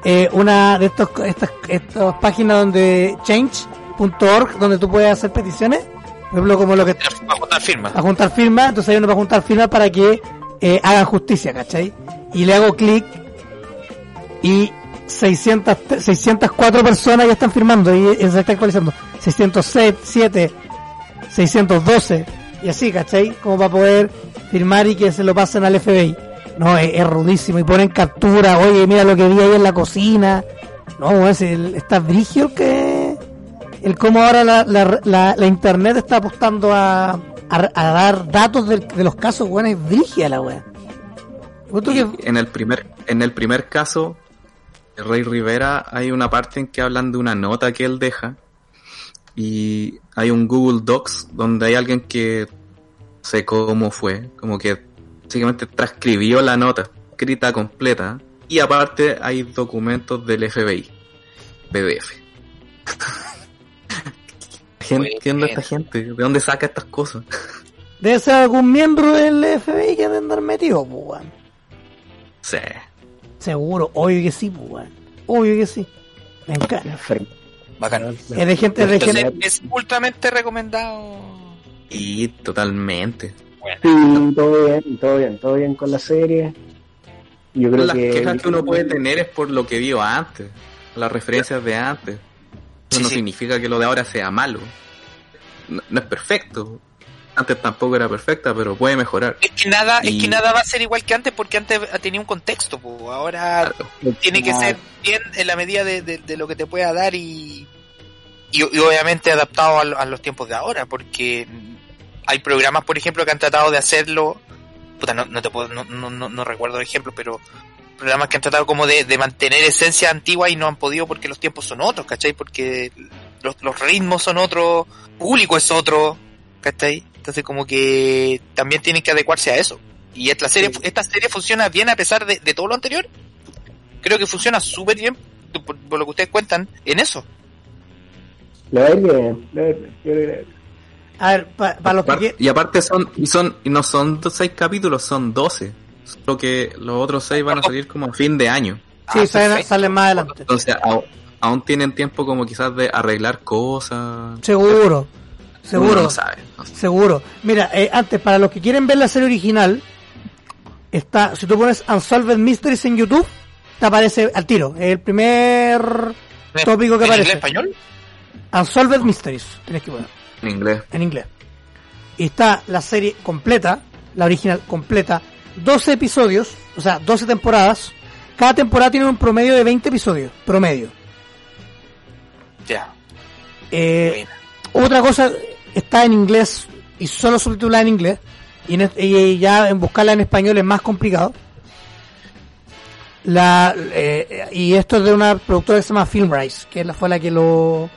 eh, una de estos, estas, estas páginas donde change.org, donde tú puedes hacer peticiones, por ejemplo, como lo que, Va a juntar firmas. a juntar firmas, entonces hay uno para juntar firmas para que eh, hagan justicia, ¿cachai? Y le hago clic y 600, 604 personas ya están firmando y, y se está actualizando. 607, 612 y así, ¿cachai? Como para poder firmar y que se lo pasen al FBI. No, es, es rudísimo y ponen captura, oye, mira lo que vi ahí en la cocina. No, es el, está brigio que el cómo ahora la, la, la, la internet está apostando a, a, a dar datos del- de, los casos, weón, es brigia la que- En el primer, en el primer caso, de Rey Rivera, hay una parte en que hablan de una nota que él deja. Y hay un Google Docs donde hay alguien que sé cómo fue, como que básicamente transcribió la nota, escrita completa. Y aparte hay documentos del FBI, PDF. Gente, (laughs) ¿Qué onda esta gente? ¿De dónde saca estas cosas? (laughs) Debe ser algún miembro del FBI que debe andar metido, pues. Sí. Seguro, obvio que sí, pues. Obvio que sí. Me encanta. Bacán. Es de gente, es de Entonces, gente. es ultramente recomendado. Y totalmente. Sí, todo bien, todo bien, todo bien con la serie. Yo creo las que... quejas que uno puede tener es por lo que vio antes, las referencias de antes. Eso Sí, no sí. significa que lo de ahora sea malo. No, no es perfecto. Antes tampoco era perfecta, pero puede mejorar. Es que nada, es que nada va a ser igual que antes porque antes tenía un contexto, po. ahora tiene que ser bien en la medida de, de- de lo que te pueda dar y, y, y obviamente adaptado a, lo- a los tiempos de ahora, porque hay programas, por ejemplo, que han tratado de hacerlo, puta, no, no te puedo, no, no, no, no recuerdo el ejemplo, pero programas que han tratado como de, de mantener esencia antigua y no han podido porque los tiempos son otros, ¿cachai? Porque los, los ritmos son otros, público es otro, ¿cachai? Entonces como que también tienen que adecuarse a eso. Y esta serie, esta serie funciona bien a pesar de, de todo lo anterior. Creo que funciona súper bien, por, por lo que ustedes cuentan, en eso. Le va a ver, para los que y aparte son, y son, y no son do- seis capítulos, son doce. Solo que los otros seis van a salir como a fin de año. Sí, Ah, salen, salen más adelante. Entonces au- aún tienen tiempo como quizás de arreglar cosas. Seguro. Seguro. no sabe. no sé. Seguro. Mira, eh, antes, para los que quieren ver la serie original, está, si tú pones Unsolved Mysteries en YouTube, te aparece al tiro. El primer tópico que ¿En aparece. inglés español? Unsolved Mysteries, tienes que poner En inglés. en inglés. Y está la serie completa, la original completa, 12 episodios, o sea, 12 temporadas. Cada temporada tiene un promedio de 20 episodios, promedio. Ya. Eh, Buena. otra cosa, está en inglés y solo subtitulada en inglés. Y, en- y ya en buscarla en español es más complicado. La, eh, y esto es de una productora que se llama Filmrise, que fue la que lo,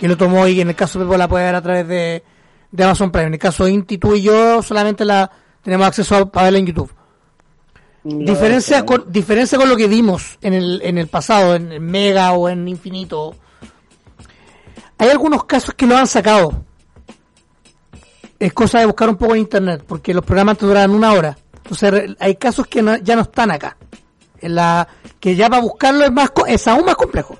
que lo tomó y en el caso de Pepo la puede ver a través de, de Amazon Prime. En el caso de Inti, tú y yo solamente la tenemos acceso a, para verla en YouTube. Diferencia con, diferencia con lo que vimos en el, en el pasado, en Mega o en Infinito. Hay algunos casos que lo han sacado. Es cosa de buscar un poco en internet, porque los programas te duran una hora. Entonces hay casos que no- ya no están acá. En la, que ya para buscarlo es más es aún más complejo.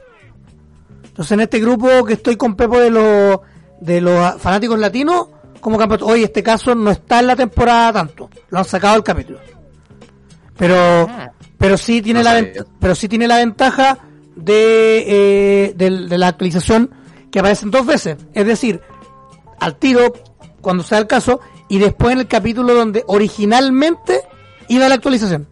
Entonces en este grupo que estoy con Pepo de los de los fanáticos latinos, como campeón, oye, este caso no está en la temporada tanto. Lo han sacado del capítulo. Pero pero sí tiene No la pero sí tiene la ventaja de, eh, del- de la actualización que aparecen dos veces. Es decir, al tiro cuando sea el caso y después en el capítulo donde originalmente iba la actualización.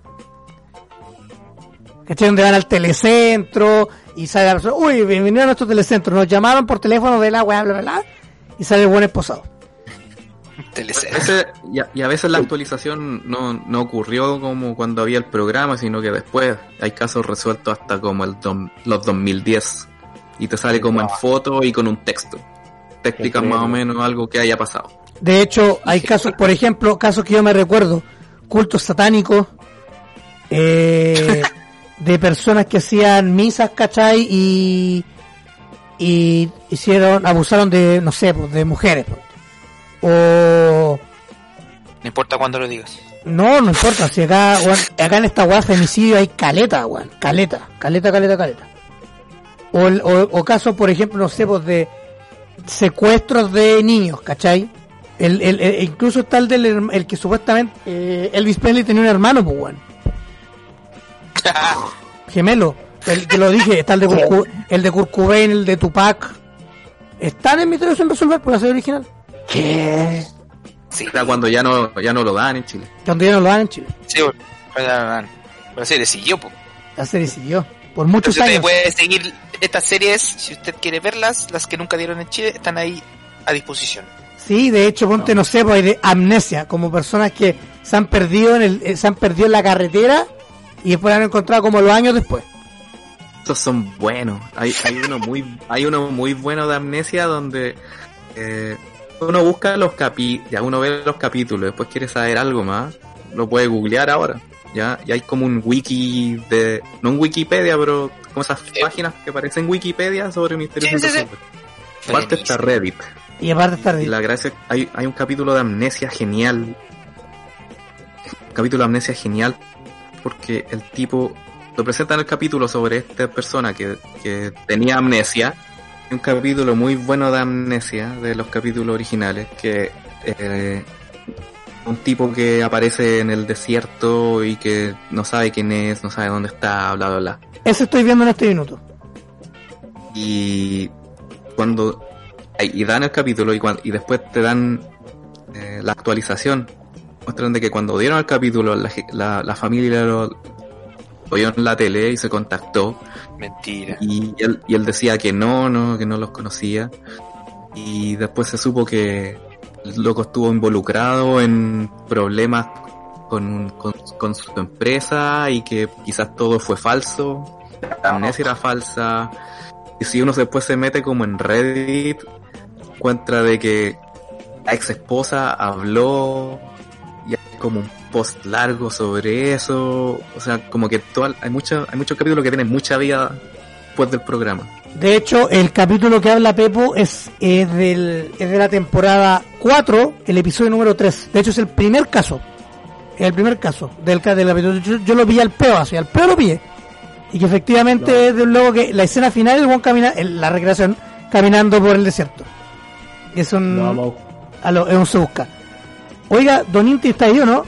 ¿Cachai? Donde van al telecentro y sale la persona, uy, bienvenido a nuestro telecentro, nos llamaron por teléfono de la weá, bla, bla, bla, y sale el buen esposado. Y, a, y a veces la actualización no, no ocurrió como cuando había el programa, sino que después hay casos resueltos hasta como el dom- los 2010 y te sale como en foto y con un texto. Te explican más o menos algo que haya pasado. De hecho, hay casos, por ejemplo, casos que yo me recuerdo, cultos satánicos, eh, (laughs) de personas que hacían misas, ¿cachai? Y, y hicieron, abusaron de, no sé, pues, de mujeres. pues. O, No importa cuándo lo digas. no, no importa, si acá, acá en esta weá femicidio hay caleta, weón, caleta, caleta, caleta, caleta. O, o, o casos, por ejemplo, no sé, pues de secuestros de niños, ¿cachai? El, el, el- incluso está el del el que supuestamente eh, Elvis Presley tenía un hermano, pues weón. (laughs) Gemelo. El que lo dije, está el de Kurt, Cu- el de Kurt Cobain, el de Tupac. Están en Misterios sin resolver por la serie original. ¿Qué? Sí, Era cuando ya no, ya no lo dan en Chile. Cuando ya no lo dan en Chile. sí, bueno, pero la- serie siguió, po. La serie siguió. Por muchos Entonces años. puede seguir estas series, si usted quiere verlas, las que nunca dieron en Chile, están ahí a disposición. Sí, de hecho, ponte, no sé, pues hay de amnesia, como personas que se han perdido en el, eh, se han perdido en la carretera y después la han encontrado como los años después. Estos son buenos. Hay, hay uno muy, hay uno muy bueno de amnesia donde eh, uno busca los capítulos, ya uno ve los capítulos, después quiere saber algo más, lo puede googlear ahora. Ya, y hay como un wiki de, no un Wikipedia, pero como esas Eh. páginas que parecen Wikipedia sobre misterios Sí, sí, sí. Aparte está Reddit. Y aparte está Y la gracia, hay, hay un capítulo de amnesia genial. Un capítulo de amnesia genial porque el tipo lo presenta en el capítulo sobre esta persona que, que tenía amnesia. Un capítulo muy bueno de amnesia de los capítulos originales que eh, un tipo que aparece en el desierto y que no sabe quién es, no sabe dónde está, bla bla bla. Eso estoy viendo en este minuto. y cuando y dan el capítulo y, cuan- y después te dan eh, la actualización. Muestran de que cuando dieron el capítulo la, la, la familia lo, lo vio en la tele y se contactó. Mentira. y él, y él decía que no, no, que no los conocía. Y después se supo que el loco estuvo involucrado en problemas con, con, con su empresa y que quizás todo fue falso, la amnesia era falsa. Y si uno después se mete como en Reddit encuentra de que la ex esposa habló y hay como un post largo sobre eso, o sea, como que toda, hay mucho, hay muchos capítulos que tienen mucha vida después del programa. De hecho, el capítulo que habla Pepo es, es, del, es de la temporada 4, el episodio número 3. De hecho, es el primer caso. Es el primer caso del, del capítulo. Yo, yo lo pillé al peo, así, al peo lo pillé. Y que efectivamente es de un loco que la escena final, el- la recreación, caminando por el desierto. Es un, No, vamos. a lo- es un se busca. Oiga, Don Inti está ahí o no?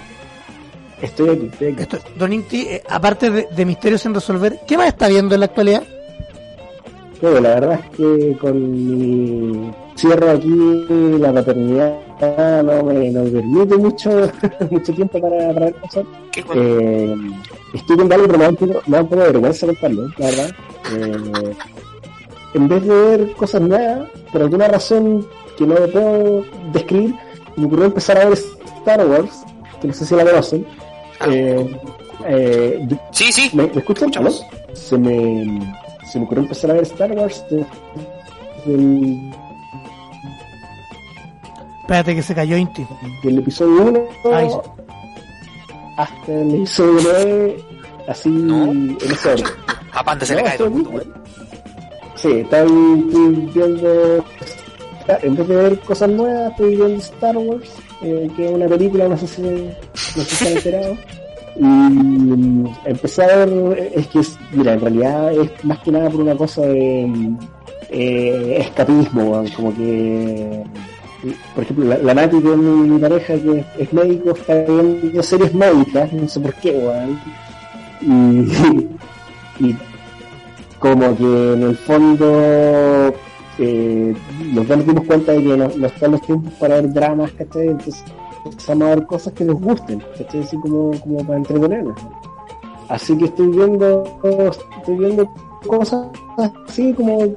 Estoy aquí, estoy aquí. Esto- Don Inti, eh, aparte de, de misterios sin resolver, ¿qué más está viendo en la actualidad? Bueno, la verdad es que con mi cierro aquí la paternidad no me, no me permite mucho (laughs) mucho tiempo para, para ver cosas. Qué bueno. Eh, estoy con algo, pero me da un poco, me da un poco de vergüenza contarlo, la verdad. Eh, en vez de ver cosas nuevas, por alguna razón que no puedo describir, me ocurrió empezar a ver Star Wars, que no sé si la conocen. Eh, eh, yo- Sí, sí. ¿Me, me escuchan? ¿Aló? Se me, se me ocurrió empezar a ver Star Wars desde el, Espérate que se cayó Inti. del episodio 1 Ahí sí. hasta el episodio 9, así No. en ese orden. (laughs) A Panda se le No, cae todo el mundo. Sí, estoy viendo. En vez de ver cosas nuevas, estoy viendo Star Wars, eh, que es una película, no sé si, no sé si enterado. Y empecé a ver, es que, mira, en realidad es más que nada por una cosa de eh, escapismo, como que. Por ejemplo, la, la Nati, que mi, pareja, que es, es médico, está viendo series médicas, no sé por qué, weón. Y, (laughs) y como que en el fondo eh, nos dimos cuenta de que no, no están los tiempos para ver dramas, ¿cachai? Entonces empezamos a ver cosas que nos gusten, ¿cachai? Así como, como para entretenernos. ¿no? Así que estoy viendo, estoy viendo cosas así como,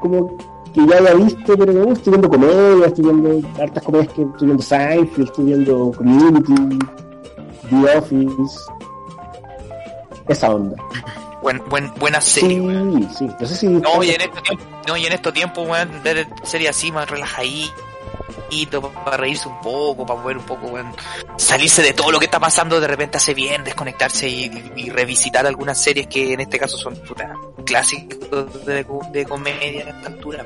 como que ya haya visto, pero me gusta. Estoy viendo comedia, estoy viendo hartas comedias que estoy viendo Seinfeld, estoy viendo Community, The Office, esa onda. Buen, buen, buena serie, Sí, weón. sí. No sé si. No, y en estos tiempos, no, y en estos tiempos, weón, ver series así más relajadito, para reírse un poco, para poder un poco, weón, salirse de todo lo que está pasando, de repente hace bien desconectarse y, revisitar algunas series que en este caso son puta, clásicos de, de comedia a esta altura.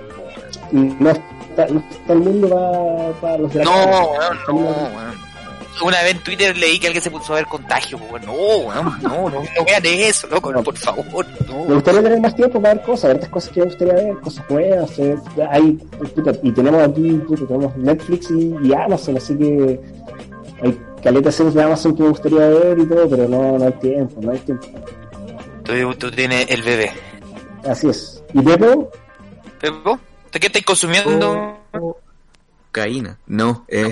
weón. no está, no está el mundo para, para los No, weón, no, weón. Una vez en Twitter leí que alguien se puso a ver contagio, weón. No, no, no, no vean eso, loco, No. por favor, Me no. gustaría tener más tiempo para ver cosas, ver otras cosas que me gustaría ver, cosas nuevas. eh, hay, puta, y tenemos aquí, puta, tenemos Netflix y, y Amazon, así que hay caletas series de Amazon que me gustaría ver y todo, pero no, no hay tiempo, no hay tiempo. Tú, tú tienes el bebé. Así es. ¿Y Pepo? ¿Pepo? ¿De qué estáis consumiendo? Oh, Caína. No, eh,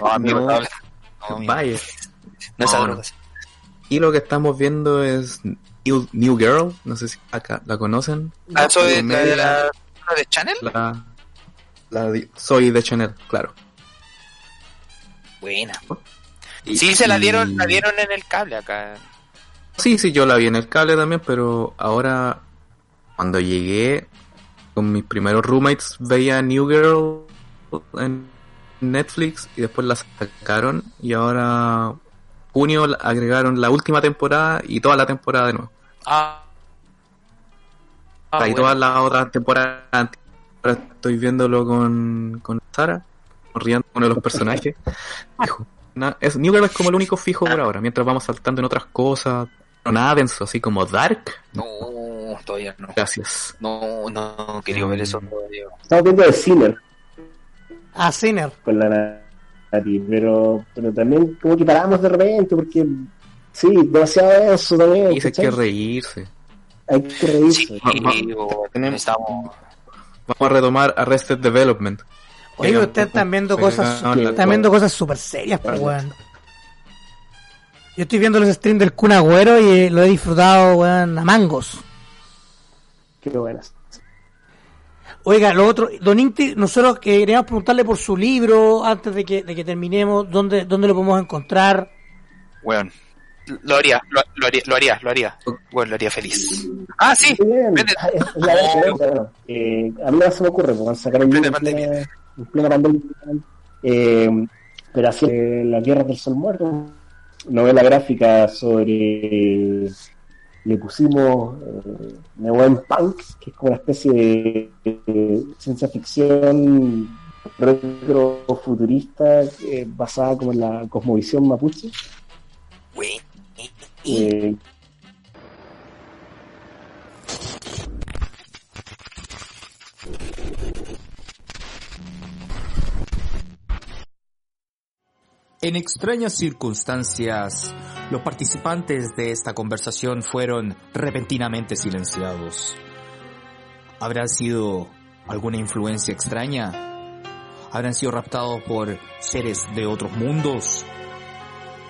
No, amigo, No. vaya. no esa No, droga. Y lo que estamos viendo es New, Girl, no sé si acá la conocen. Ah, ¿eso es la, Comedia. la- la de Channel? La, la di- soy de Chanel, claro. Buena. Y- Sí, se la y- dieron, la dieron en el cable acá. Sí, sí, yo la vi en el cable también, pero ahora cuando llegué con mis primeros roommates veía New Girl en Netflix y después la sacaron y ahora junio agregaron la última temporada y toda la temporada de nuevo. Ah. Ah, y bueno. todas las otras temporadas estoy viéndolo con, con Sara, riendo con uno de los personajes. (laughs) Fijo. Na- es, New Girl es como el único fijo por ahora, mientras vamos saltando en otras cosas. No nada denso, así como Dark. No, todavía no. Gracias. No, no, quería ver eso todavía. Estamos viendo The Sinner A Sinner. con la Nati, pero, pero también como que paramos de repente porque, sí, demasiado eso también. Dice ¿cachai? que reírse. Hay que reírse. Sí, Vamos. o- estamos. Vamos a retomar Arrested Development. Oye, Venga, ustedes están viendo cosas, están viendo cosas súper serias, pues, Vale. weón. Yo estoy viendo los streams del Kun Agüero y eh, lo he disfrutado, weón, a mangos. Qué buenas. Oiga, lo otro, Don Inti, nosotros queríamos preguntarle por su libro antes de que, de que terminemos, ¿dónde, dónde lo podemos encontrar? Bueno, lo haría, lo, lo haría, lo haría, lo haría. Bueno, lo haría feliz. Ah, sí. Ah, la verdad, eh, a mí no se me ocurre, porque van a sacar un libro en plena, en plena pandemia. Eh, pero así, eh, La Guerra del Sol Muerto, novela gráfica sobre. Le pusimos eh, Neuen Punk, que es como una especie de, de ciencia ficción retrofuturista eh, basada como en la cosmovisión mapuche. Eh, En extrañas circunstancias, los participantes de esta conversación fueron repentinamente silenciados. ¿Habrán sido ¿Alguna influencia extraña? ¿Habrán sido raptados por seres de otros mundos?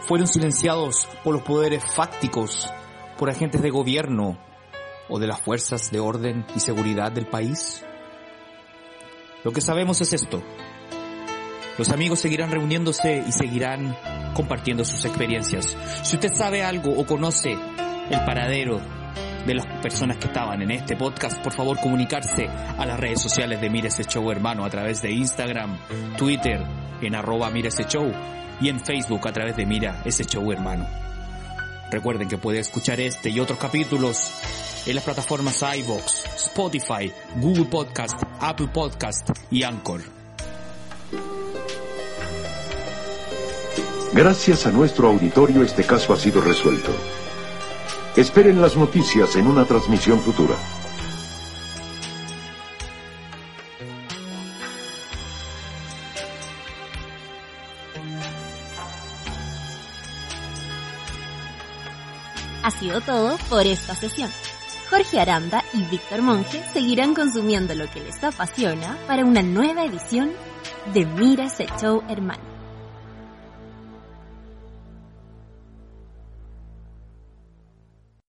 ¿Fueron silenciados por los poderes fácticos, por agentes de gobierno o de las fuerzas de orden y seguridad del país? Lo que sabemos es esto. Los amigos seguirán reuniéndose y seguirán compartiendo sus experiencias. Si usted sabe algo o conoce el paradero de las personas que estaban en este podcast, por favor comunicarse a las redes sociales de Mire ese Show hermano a través de Instagram, Twitter, en arroba Mire ese Show y en Facebook a través de Mira ese Show hermano. Recuerden que puede escuchar este y otros capítulos en las plataformas iVoox, Spotify, Google Podcast, Apple Podcast y Anchor. Gracias a nuestro auditorio este caso ha sido resuelto. Esperen las noticias en una transmisión futura. Ha sido todo por esta sesión. Jorge Aranda y Víctor Monge seguirán consumiendo lo que les apasiona para una nueva edición de Mira ese show hermano.